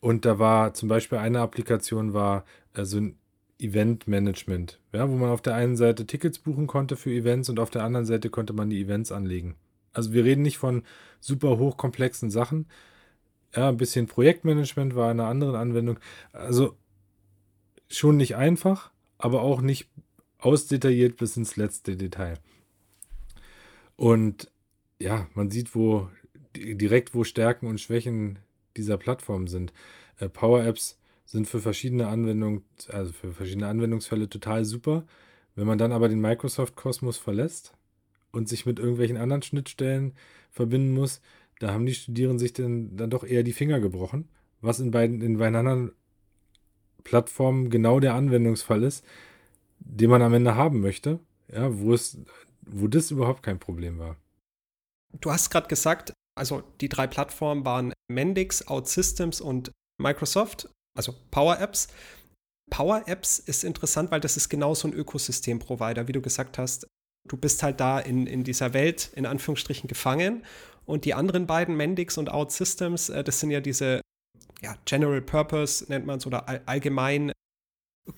Und da war zum Beispiel eine Applikation war äh, so ein Event-Management, ja, wo man auf der einen Seite Tickets buchen konnte für Events und auf der anderen Seite konnte man die Events anlegen. Also wir reden nicht von super hochkomplexen Sachen. Ja, ein bisschen Projektmanagement war in einer anderen Anwendung. Also schon nicht einfach, aber auch nicht ausdetailliert bis ins letzte Detail. Und ja, man sieht, wo direkt wo Stärken und Schwächen dieser Plattform sind. Äh, Power Apps sind für verschiedene Anwendungen, also für verschiedene Anwendungsfälle total super. Wenn man dann aber den Microsoft-Kosmos verlässt und sich mit irgendwelchen anderen Schnittstellen verbinden muss, da haben die Studierenden sich dann, dann doch eher die Finger gebrochen, was in beiden, in beiden anderen Plattformen genau der Anwendungsfall ist, den man am Ende haben möchte, ja, wo es, wo das überhaupt kein Problem war. Du hast gerade gesagt, also die drei Plattformen waren Mendix, OutSystems und Microsoft also Power Apps. Power Apps ist interessant, weil das ist genau so ein Ökosystem-Provider, wie du gesagt hast. Du bist halt da in, in dieser Welt in Anführungsstrichen gefangen. Und die anderen beiden, Mendix und OutSystems, äh, das sind ja diese ja, General Purpose, nennt man es, oder all, allgemein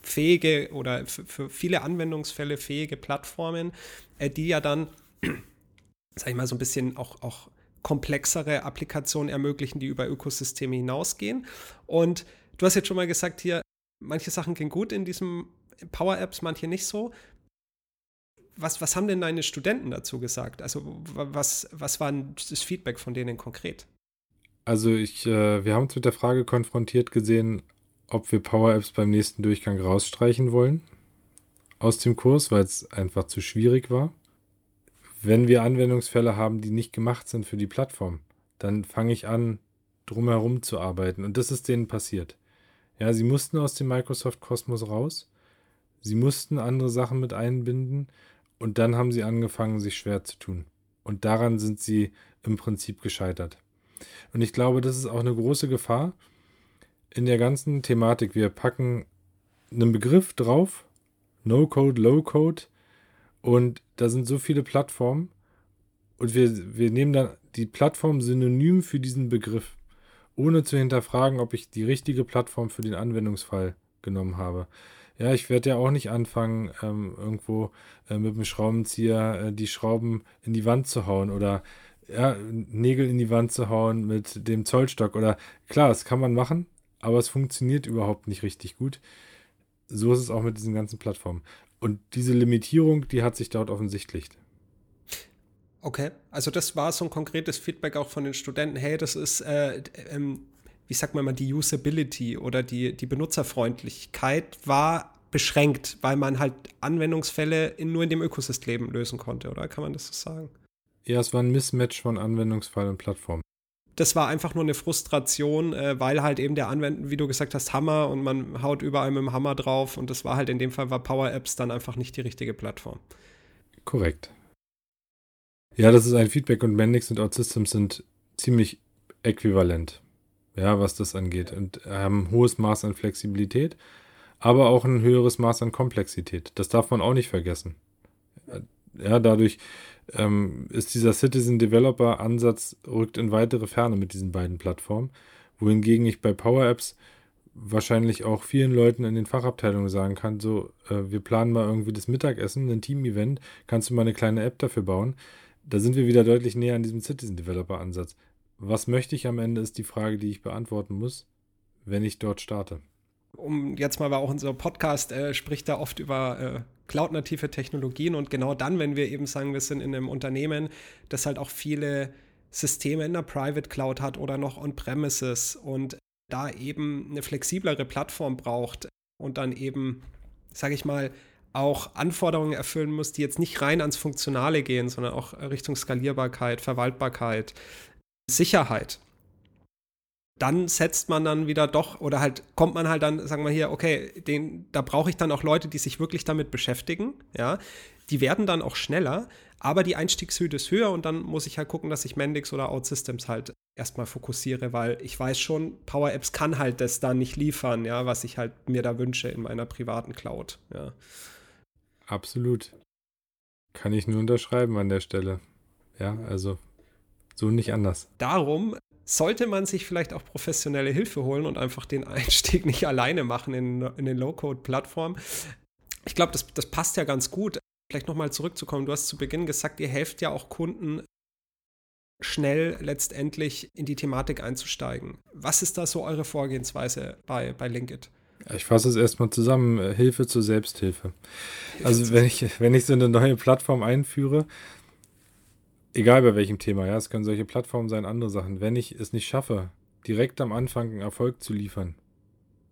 fähige oder für viele Anwendungsfälle fähige Plattformen, äh, die ja dann, <clears throat> sag ich mal, so ein bisschen auch, auch komplexere Applikationen ermöglichen, die über Ökosysteme hinausgehen. Und Du hast jetzt schon mal gesagt, hier, manche Sachen gehen gut in diesem Power-Apps, manche nicht so. Was, was haben denn deine Studenten dazu gesagt? Also, was, was war das Feedback von denen konkret? Also, ich, äh, wir haben uns mit der Frage konfrontiert gesehen, ob wir Power-Apps beim nächsten Durchgang rausstreichen wollen aus dem Kurs, weil es einfach zu schwierig war. Wenn wir Anwendungsfälle haben, die nicht gemacht sind für die Plattform, dann fange ich an, drumherum zu arbeiten. Und das ist denen passiert. Ja, sie mussten aus dem Microsoft-Kosmos raus. Sie mussten andere Sachen mit einbinden und dann haben sie angefangen, sich schwer zu tun. Und daran sind sie im Prinzip gescheitert. Und ich glaube, das ist auch eine große Gefahr in der ganzen Thematik. Wir packen einen Begriff drauf, No-Code, Low-Code, und da sind so viele Plattformen und wir, wir nehmen dann die Plattform synonym für diesen Begriff ohne zu hinterfragen, ob ich die richtige Plattform für den Anwendungsfall genommen habe. Ja, ich werde ja auch nicht anfangen, ähm, irgendwo äh, mit dem Schraubenzieher äh, die Schrauben in die Wand zu hauen oder ja, Nägel in die Wand zu hauen mit dem Zollstock. Oder klar, das kann man machen, aber es funktioniert überhaupt nicht richtig gut. So ist es auch mit diesen ganzen Plattformen. Und diese Limitierung, die hat sich dort offensichtlich. Okay, also das war so ein konkretes Feedback auch von den Studenten. Hey, das ist, äh, ähm, wie sagt man mal, die Usability oder die, die Benutzerfreundlichkeit war beschränkt, weil man halt Anwendungsfälle in, nur in dem Ökosystem lösen konnte, oder kann man das so sagen? Ja, es war ein Mismatch von Anwendungsfall und Plattform. Das war einfach nur eine Frustration, äh, weil halt eben der Anwenden, wie du gesagt hast, Hammer und man haut überall mit dem Hammer drauf und das war halt in dem Fall war Power Apps dann einfach nicht die richtige Plattform. Korrekt. Ja, das ist ein Feedback und Mendix und OutSystems sind ziemlich äquivalent, ja, was das angeht und haben ein hohes Maß an Flexibilität, aber auch ein höheres Maß an Komplexität. Das darf man auch nicht vergessen. Ja, dadurch ähm, ist dieser Citizen Developer Ansatz rückt in weitere Ferne mit diesen beiden Plattformen, wohingegen ich bei Power Apps wahrscheinlich auch vielen Leuten in den Fachabteilungen sagen kann, so, äh, wir planen mal irgendwie das Mittagessen, ein Team-Event, kannst du mal eine kleine App dafür bauen? da sind wir wieder deutlich näher an diesem Citizen Developer Ansatz. Was möchte ich am Ende, ist die Frage, die ich beantworten muss, wenn ich dort starte. Um jetzt mal, weil auch unser Podcast äh, spricht da oft über äh, cloud-native Technologien und genau dann, wenn wir eben sagen, wir sind in einem Unternehmen, das halt auch viele Systeme in der Private Cloud hat oder noch on-premises und da eben eine flexiblere Plattform braucht und dann eben, sage ich mal, auch Anforderungen erfüllen muss, die jetzt nicht rein ans Funktionale gehen, sondern auch Richtung Skalierbarkeit, Verwaltbarkeit, Sicherheit. Dann setzt man dann wieder doch oder halt kommt man halt dann, sagen wir hier, okay, den, da brauche ich dann auch Leute, die sich wirklich damit beschäftigen, ja. Die werden dann auch schneller, aber die Einstiegshürde ist höher und dann muss ich halt gucken, dass ich Mendix oder OutSystems halt erstmal fokussiere, weil ich weiß schon, Power Apps kann halt das dann nicht liefern, ja, was ich halt mir da wünsche in meiner privaten Cloud, ja. Absolut. Kann ich nur unterschreiben an der Stelle. Ja, also so nicht anders. Darum sollte man sich vielleicht auch professionelle Hilfe holen und einfach den Einstieg <laughs> nicht alleine machen in, in den Low-Code-Plattformen. Ich glaube, das, das passt ja ganz gut. Vielleicht nochmal zurückzukommen. Du hast zu Beginn gesagt, ihr helft ja auch Kunden schnell letztendlich in die Thematik einzusteigen. Was ist da so eure Vorgehensweise bei, bei Linkit? Ich fasse es erstmal zusammen. Äh, Hilfe zur Selbsthilfe. Hilfe also wenn ich, wenn ich so eine neue Plattform einführe, egal bei welchem Thema, ja, es können solche Plattformen sein, andere Sachen. Wenn ich es nicht schaffe, direkt am Anfang einen Erfolg zu liefern,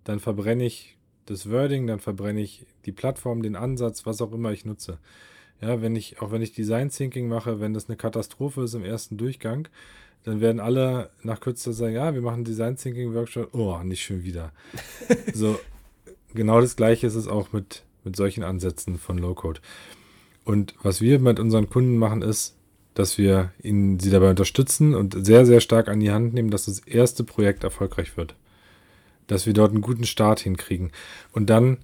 dann verbrenne ich das Wording, dann verbrenne ich die Plattform, den Ansatz, was auch immer ich nutze. Ja, wenn ich, auch wenn ich Design Thinking mache, wenn das eine Katastrophe ist im ersten Durchgang, dann werden alle nach kürzester sagen, ja, wir machen Design Thinking Workshop. Oh, nicht schon wieder. <laughs> so, genau das gleiche ist es auch mit, mit solchen Ansätzen von Low Code. Und was wir mit unseren Kunden machen, ist, dass wir ihnen sie dabei unterstützen und sehr, sehr stark an die Hand nehmen, dass das erste Projekt erfolgreich wird. Dass wir dort einen guten Start hinkriegen. Und dann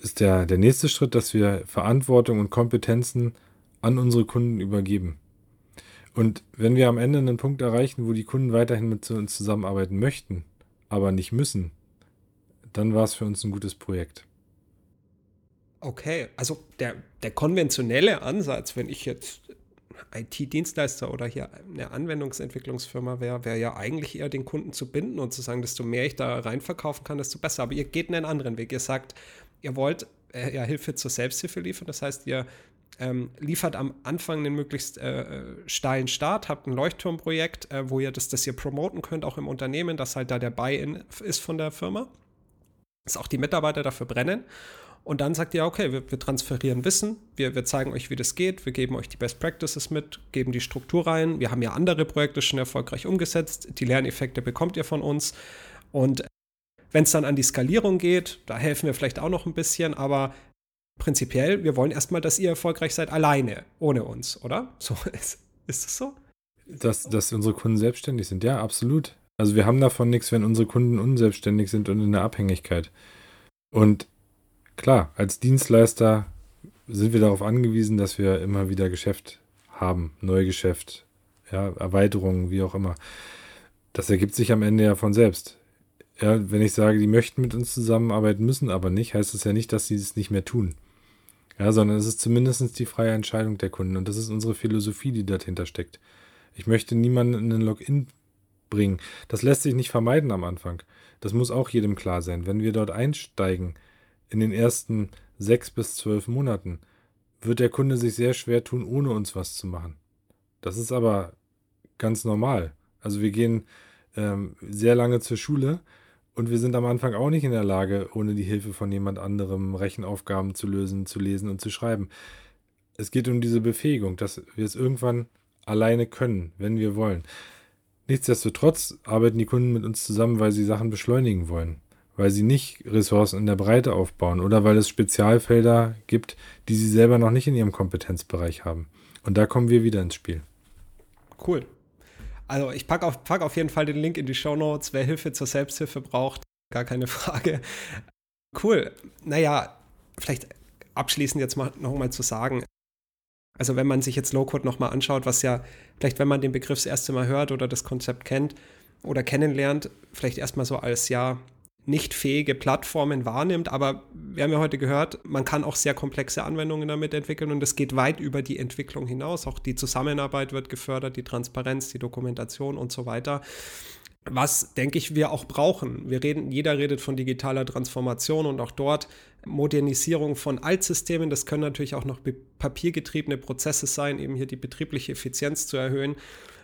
ist der, der nächste Schritt, dass wir Verantwortung und Kompetenzen an unsere Kunden übergeben. Und wenn wir am Ende einen Punkt erreichen, wo die Kunden weiterhin mit uns zusammenarbeiten möchten, aber nicht müssen, dann war es für uns ein gutes Projekt. Okay, also der, der konventionelle Ansatz, wenn ich jetzt IT-Dienstleister oder hier eine Anwendungsentwicklungsfirma wäre, wäre ja eigentlich eher den Kunden zu binden und zu sagen, desto mehr ich da reinverkaufen kann, desto besser. Aber ihr geht einen anderen Weg. Ihr sagt, ihr wollt äh, ja Hilfe zur Selbsthilfe liefern. Das heißt, ihr ähm, liefert am Anfang einen möglichst äh, steilen Start, habt ein Leuchtturmprojekt, äh, wo ihr das, das ihr promoten könnt, auch im Unternehmen, dass halt da der Buy-in ist von der Firma. Dass auch die Mitarbeiter dafür brennen. Und dann sagt ihr, okay, wir, wir transferieren Wissen, wir, wir, zeigen euch, wie das geht, wir geben euch die Best Practices mit, geben die Struktur rein. Wir haben ja andere Projekte schon erfolgreich umgesetzt. Die Lerneffekte bekommt ihr von uns. Und wenn es dann an die Skalierung geht, da helfen wir vielleicht auch noch ein bisschen, aber prinzipiell, wir wollen erstmal, dass ihr erfolgreich seid, alleine, ohne uns, oder? <laughs> So ist, ist das so? Dass, dass unsere Kunden selbstständig sind, ja, absolut. Also wir haben davon nichts, wenn unsere Kunden unselbstständig sind und in der Abhängigkeit. Und klar, als Dienstleister sind wir darauf angewiesen, dass wir immer wieder Geschäft haben, Neugeschäft, ja, Erweiterungen, wie auch immer. Das ergibt sich am Ende ja von selbst. Ja, wenn ich sage, die möchten mit uns zusammenarbeiten, müssen aber nicht, heißt das ja nicht, dass sie es nicht mehr tun. Ja, sondern es ist zumindest die freie Entscheidung der Kunden und das ist unsere Philosophie, die dahinter steckt. Ich möchte niemanden in einen Login bringen. Das lässt sich nicht vermeiden am Anfang. Das muss auch jedem klar sein. Wenn wir dort einsteigen, in den ersten sechs bis zwölf Monaten, wird der Kunde sich sehr schwer tun, ohne uns was zu machen. Das ist aber ganz normal. Also wir gehen ähm, sehr lange zur Schule und wir sind am Anfang auch nicht in der Lage, ohne die Hilfe von jemand anderem Rechenaufgaben zu lösen, zu lesen und zu schreiben. Es geht um diese Befähigung, dass wir es irgendwann alleine können, wenn wir wollen. Nichtsdestotrotz arbeiten die Kunden mit uns zusammen, weil sie Sachen beschleunigen wollen, weil sie nicht Ressourcen in der Breite aufbauen oder weil es Spezialfelder gibt, die sie selber noch nicht in ihrem Kompetenzbereich haben. Und da kommen wir wieder ins Spiel. Cool. Also ich packe auf, pack auf jeden Fall den Link in die Show Notes. Wer Hilfe zur Selbsthilfe braucht, gar keine <laughs> Frage. Cool. Naja, vielleicht abschließend jetzt mal nochmal zu sagen, also wenn man sich jetzt Low-Code nochmal anschaut, was ja vielleicht, wenn man den Begriff das erste Mal hört oder das Konzept kennt oder kennenlernt, vielleicht erstmal so als ja nicht fähige Plattformen wahrnimmt. Aber wir haben ja heute gehört, man kann auch sehr komplexe Anwendungen damit entwickeln und es geht weit über die Entwicklung hinaus. Auch die Zusammenarbeit wird gefördert, die Transparenz, die Dokumentation und so weiter. Was, denke ich, wir auch brauchen. Wir reden, jeder redet von digitaler Transformation und auch dort Modernisierung von Altsystemen. Das können natürlich auch noch papiergetriebene Prozesse sein, eben hier die betriebliche Effizienz zu erhöhen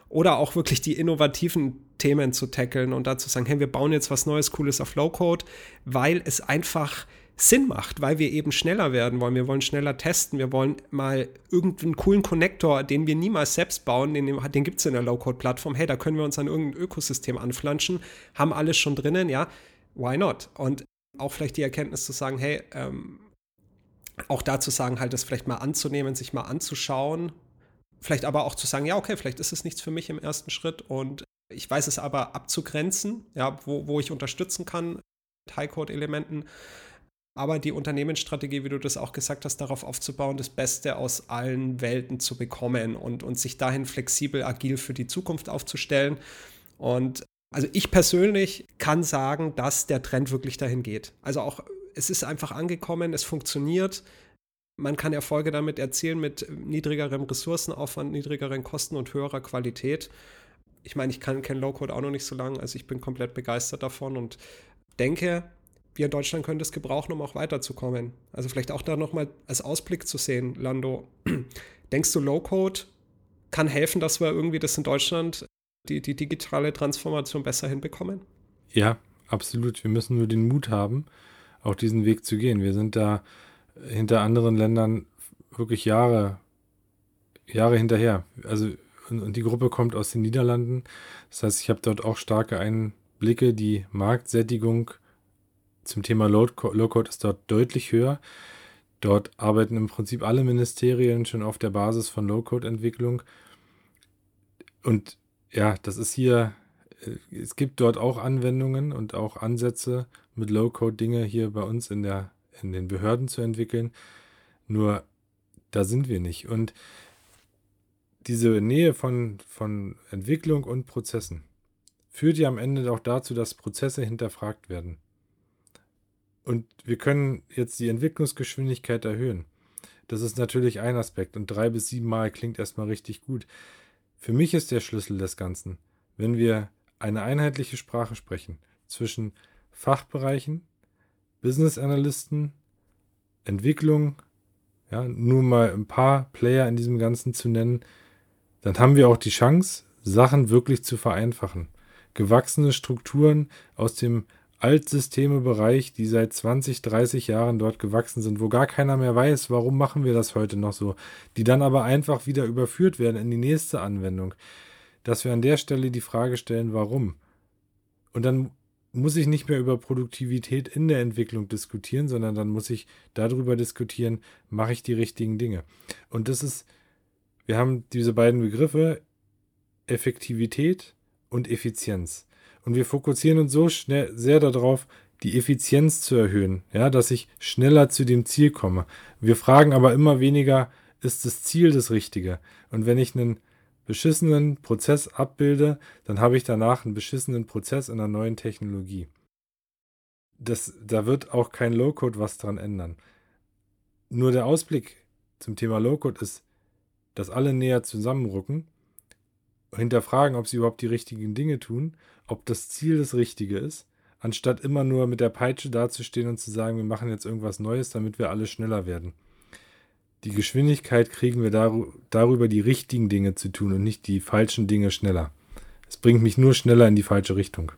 oder auch wirklich die innovativen Themen zu tackeln und dazu sagen, hey, wir bauen jetzt was Neues, Cooles auf Low-Code, weil es einfach Sinn macht, weil wir eben schneller werden wollen. Wir wollen schneller testen, wir wollen mal irgendeinen coolen Connector, den wir niemals selbst bauen, den, den gibt es in der Low-Code-Plattform. Hey, da können wir uns an irgendein Ökosystem anflanschen, haben alles schon drinnen, ja, why not? Und auch vielleicht die Erkenntnis zu sagen, hey, ähm, auch dazu sagen, halt das vielleicht mal anzunehmen, sich mal anzuschauen, Vielleicht aber auch zu sagen, ja, okay, vielleicht ist es nichts für mich im ersten Schritt und ich weiß es aber abzugrenzen, ja, wo, wo ich unterstützen kann mit High-Code-Elementen. aber die Unternehmensstrategie, wie du das auch gesagt hast, darauf aufzubauen, das Beste aus allen Welten zu bekommen und, und sich dahin flexibel, agil für die Zukunft aufzustellen. Und also ich persönlich kann sagen, dass der Trend wirklich dahin geht. Also auch, es ist einfach angekommen, es funktioniert. Man kann Erfolge damit erzielen mit niedrigerem Ressourcenaufwand, niedrigeren Kosten und höherer Qualität. Ich meine, ich kenne Low-Code auch noch nicht so lange, also ich bin komplett begeistert davon und denke, wir in Deutschland können das gebrauchen, um auch weiterzukommen. Also vielleicht auch da nochmal als Ausblick zu sehen, Lando. <clears throat> Denkst du, Low-Code kann helfen, dass wir irgendwie das in Deutschland, die, die digitale Transformation besser hinbekommen? Ja, absolut. Wir müssen nur den Mut haben, auch diesen Weg zu gehen. Wir sind da hinter anderen Ländern wirklich Jahre, Jahre hinterher. Also und die Gruppe kommt aus den Niederlanden. Das heißt, ich habe dort auch starke Einblicke. Die Marktsättigung zum Thema Low-Code ist dort deutlich höher. Dort arbeiten im Prinzip alle Ministerien schon auf der Basis von Low-Code-Entwicklung. Und ja, das ist hier, äh, es gibt dort auch Anwendungen und auch Ansätze, mit Low-Code-Dinge hier bei uns in, der, in den Behörden zu entwickeln. Nur da sind wir nicht. Und diese Nähe von, von Entwicklung und Prozessen führt ja am Ende auch dazu, dass Prozesse hinterfragt werden. Und wir können jetzt die Entwicklungsgeschwindigkeit erhöhen. Das ist natürlich ein Aspekt und drei bis sieben Mal klingt erstmal richtig gut. Für mich ist der Schlüssel des Ganzen, wenn wir eine einheitliche Sprache sprechen zwischen Fachbereichen, Business Analysten, Entwicklung, ja, nur mal ein paar Player in diesem Ganzen zu nennen, dann haben wir auch die Chance, Sachen wirklich zu vereinfachen. Gewachsene Strukturen aus dem Altsystemebereich, die seit 20, 30 Jahren dort gewachsen sind, wo gar keiner mehr weiß, warum machen wir das heute noch so, die dann aber einfach wieder überführt werden in die nächste Anwendung, dass wir an der Stelle die Frage stellen, warum. Und dann muss ich nicht mehr über Produktivität in der Entwicklung diskutieren, sondern dann muss ich darüber diskutieren, mache ich die richtigen Dinge. Und das ist, wir haben diese beiden Begriffe, Effektivität und Effizienz. Und wir fokussieren uns so schnell, sehr darauf, die Effizienz zu erhöhen, ja, dass ich schneller zu dem Ziel komme. Wir fragen aber immer weniger, ist das Ziel das Richtige? Und wenn ich einen beschissenen Prozess abbilde, dann habe ich danach einen beschissenen Prozess in einer neuen Technologie. Das, da wird auch kein Low-Code was dran ändern. Nur der Ausblick zum Thema Low-Code ist, dass alle näher zusammenrücken, hinterfragen, ob sie überhaupt die richtigen Dinge tun ob das Ziel das Richtige ist, anstatt immer nur mit der Peitsche dazustehen und zu sagen, wir machen jetzt irgendwas Neues, damit wir alle schneller werden. Die Geschwindigkeit kriegen wir darüber, die richtigen Dinge zu tun und nicht die falschen Dinge schneller. Es bringt mich nur schneller in die falsche Richtung.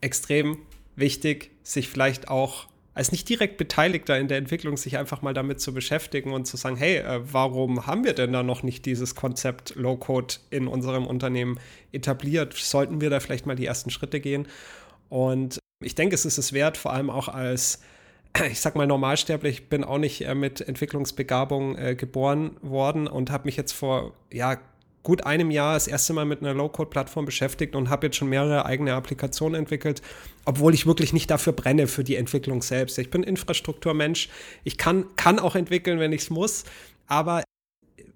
Extrem wichtig, sich vielleicht auch als nicht direkt Beteiligter in der Entwicklung sich einfach mal damit zu beschäftigen und zu sagen, hey, äh, warum haben wir denn da noch nicht dieses Konzept Low-Code in unserem Unternehmen etabliert? Sollten wir da vielleicht mal die ersten Schritte gehen? Und ich denke, es ist es wert, vor allem auch als <clears throat> ich sag mal normalsterblich, ich bin auch nicht äh, mit Entwicklungsbegabung äh, geboren worden und habe mich jetzt vor ja gut einem Jahr das erste Mal mit einer Low-Code-Plattform beschäftigt und habe jetzt schon mehrere eigene Applikationen entwickelt, obwohl ich wirklich nicht dafür brenne für die Entwicklung selbst. Ich bin Infrastrukturmensch. Ich kann, kann auch entwickeln, wenn ich es muss, aber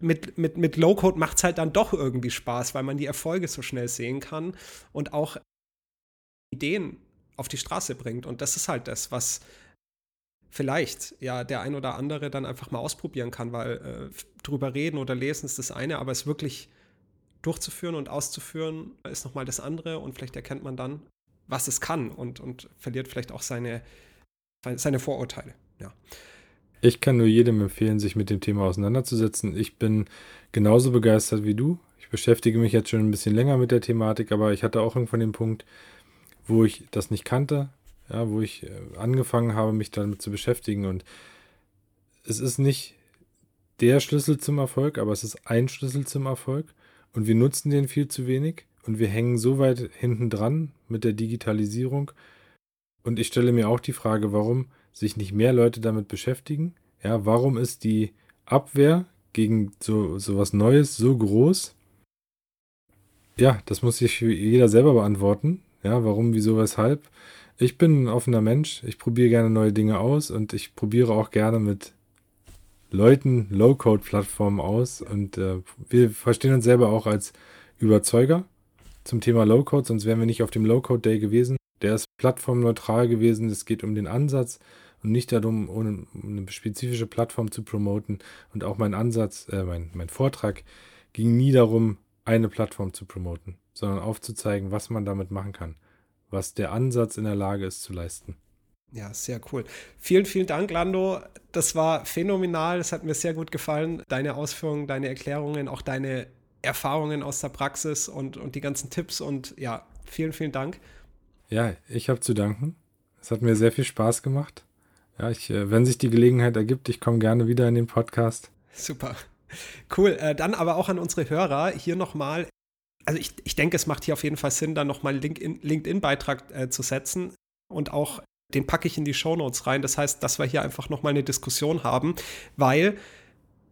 mit, mit, mit Low-Code macht es halt dann doch irgendwie Spaß, weil man die Erfolge so schnell sehen kann und auch Ideen auf die Straße bringt. Und das ist halt das, was vielleicht ja der ein oder andere dann einfach mal ausprobieren kann, weil äh, drüber reden oder lesen ist das eine, aber es wirklich durchzuführen und auszuführen, ist nochmal das andere und vielleicht erkennt man dann, was es kann und, und verliert vielleicht auch seine, seine Vorurteile. Ja. Ich kann nur jedem empfehlen, sich mit dem Thema auseinanderzusetzen. Ich bin genauso begeistert wie du. Ich beschäftige mich jetzt schon ein bisschen länger mit der Thematik, aber ich hatte auch irgendwann den Punkt, wo ich das nicht kannte, ja, wo ich äh, angefangen habe, mich damit zu beschäftigen. Und es ist nicht der Schlüssel zum Erfolg, aber es ist ein Schlüssel zum Erfolg und wir nutzen den viel zu wenig und wir hängen so weit hinten dran mit der Digitalisierung. Und ich stelle mir auch die Frage, warum sich nicht mehr Leute damit beschäftigen. Ja, warum ist die Abwehr gegen so, so was Neues so groß? Ja, das muss sich jeder selber beantworten. Ja, warum, wieso, weshalb. Ich bin ein offener Mensch. Ich probiere gerne neue Dinge aus und ich probiere auch gerne mit Leuten Low-Code-Plattformen aus. Und äh, wir verstehen uns selber auch als Überzeuger zum Thema Low-Code, sonst wären wir nicht auf dem Low-Code-Day gewesen. Der ist plattformneutral gewesen. Es geht um den Ansatz und nicht darum, um eine spezifische Plattform zu promoten. Und auch mein Ansatz, äh, mein, mein Vortrag ging nie darum, eine Plattform zu promoten, sondern aufzuzeigen, was man damit machen kann, was der Ansatz in der Lage ist zu leisten. Ja, sehr cool. Vielen, vielen Dank, Lando. Das war phänomenal. Es hat mir sehr gut gefallen. Deine Ausführungen, deine Erklärungen, auch deine Erfahrungen aus der Praxis und, und die ganzen Tipps. Und ja, vielen, vielen Dank. Ja, ich habe zu danken. Es hat mir sehr viel Spaß gemacht. Ja, ich, äh, wenn sich die Gelegenheit ergibt, ich komme gerne wieder in den Podcast. Super. Cool. Äh, dann aber auch an unsere Hörer hier nochmal. Also ich, ich denke, es macht hier auf jeden Fall Sinn, da nochmal einen LinkedIn-Beitrag äh, zu setzen und auch den packe ich in die Shownotes rein. Das heißt, dass wir hier einfach nochmal eine Diskussion haben, weil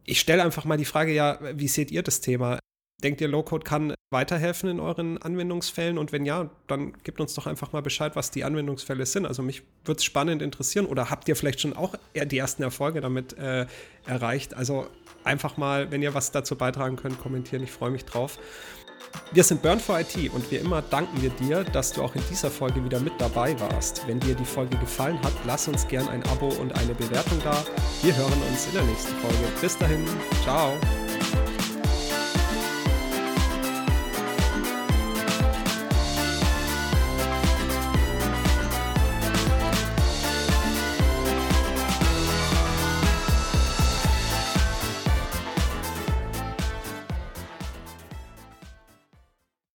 ich stelle einfach mal die Frage, ja, wie seht ihr das Thema? Denkt ihr, Low-Code kann weiterhelfen in euren Anwendungsfällen? Und wenn ja, dann gebt uns doch einfach mal Bescheid, was die Anwendungsfälle sind. Also mich würde es spannend interessieren. Oder habt ihr vielleicht schon auch die ersten Erfolge damit äh, erreicht? Also einfach mal, wenn ihr was dazu beitragen könnt, kommentieren. Ich freue mich drauf. Wir sind Burn for IT und wie immer danken wir dir, dass du auch in dieser Folge wieder mit dabei warst. Wenn dir die Folge gefallen hat, lass uns gern ein Abo und eine Bewertung da. Wir hören uns in der nächsten Folge. Bis dahin, ciao.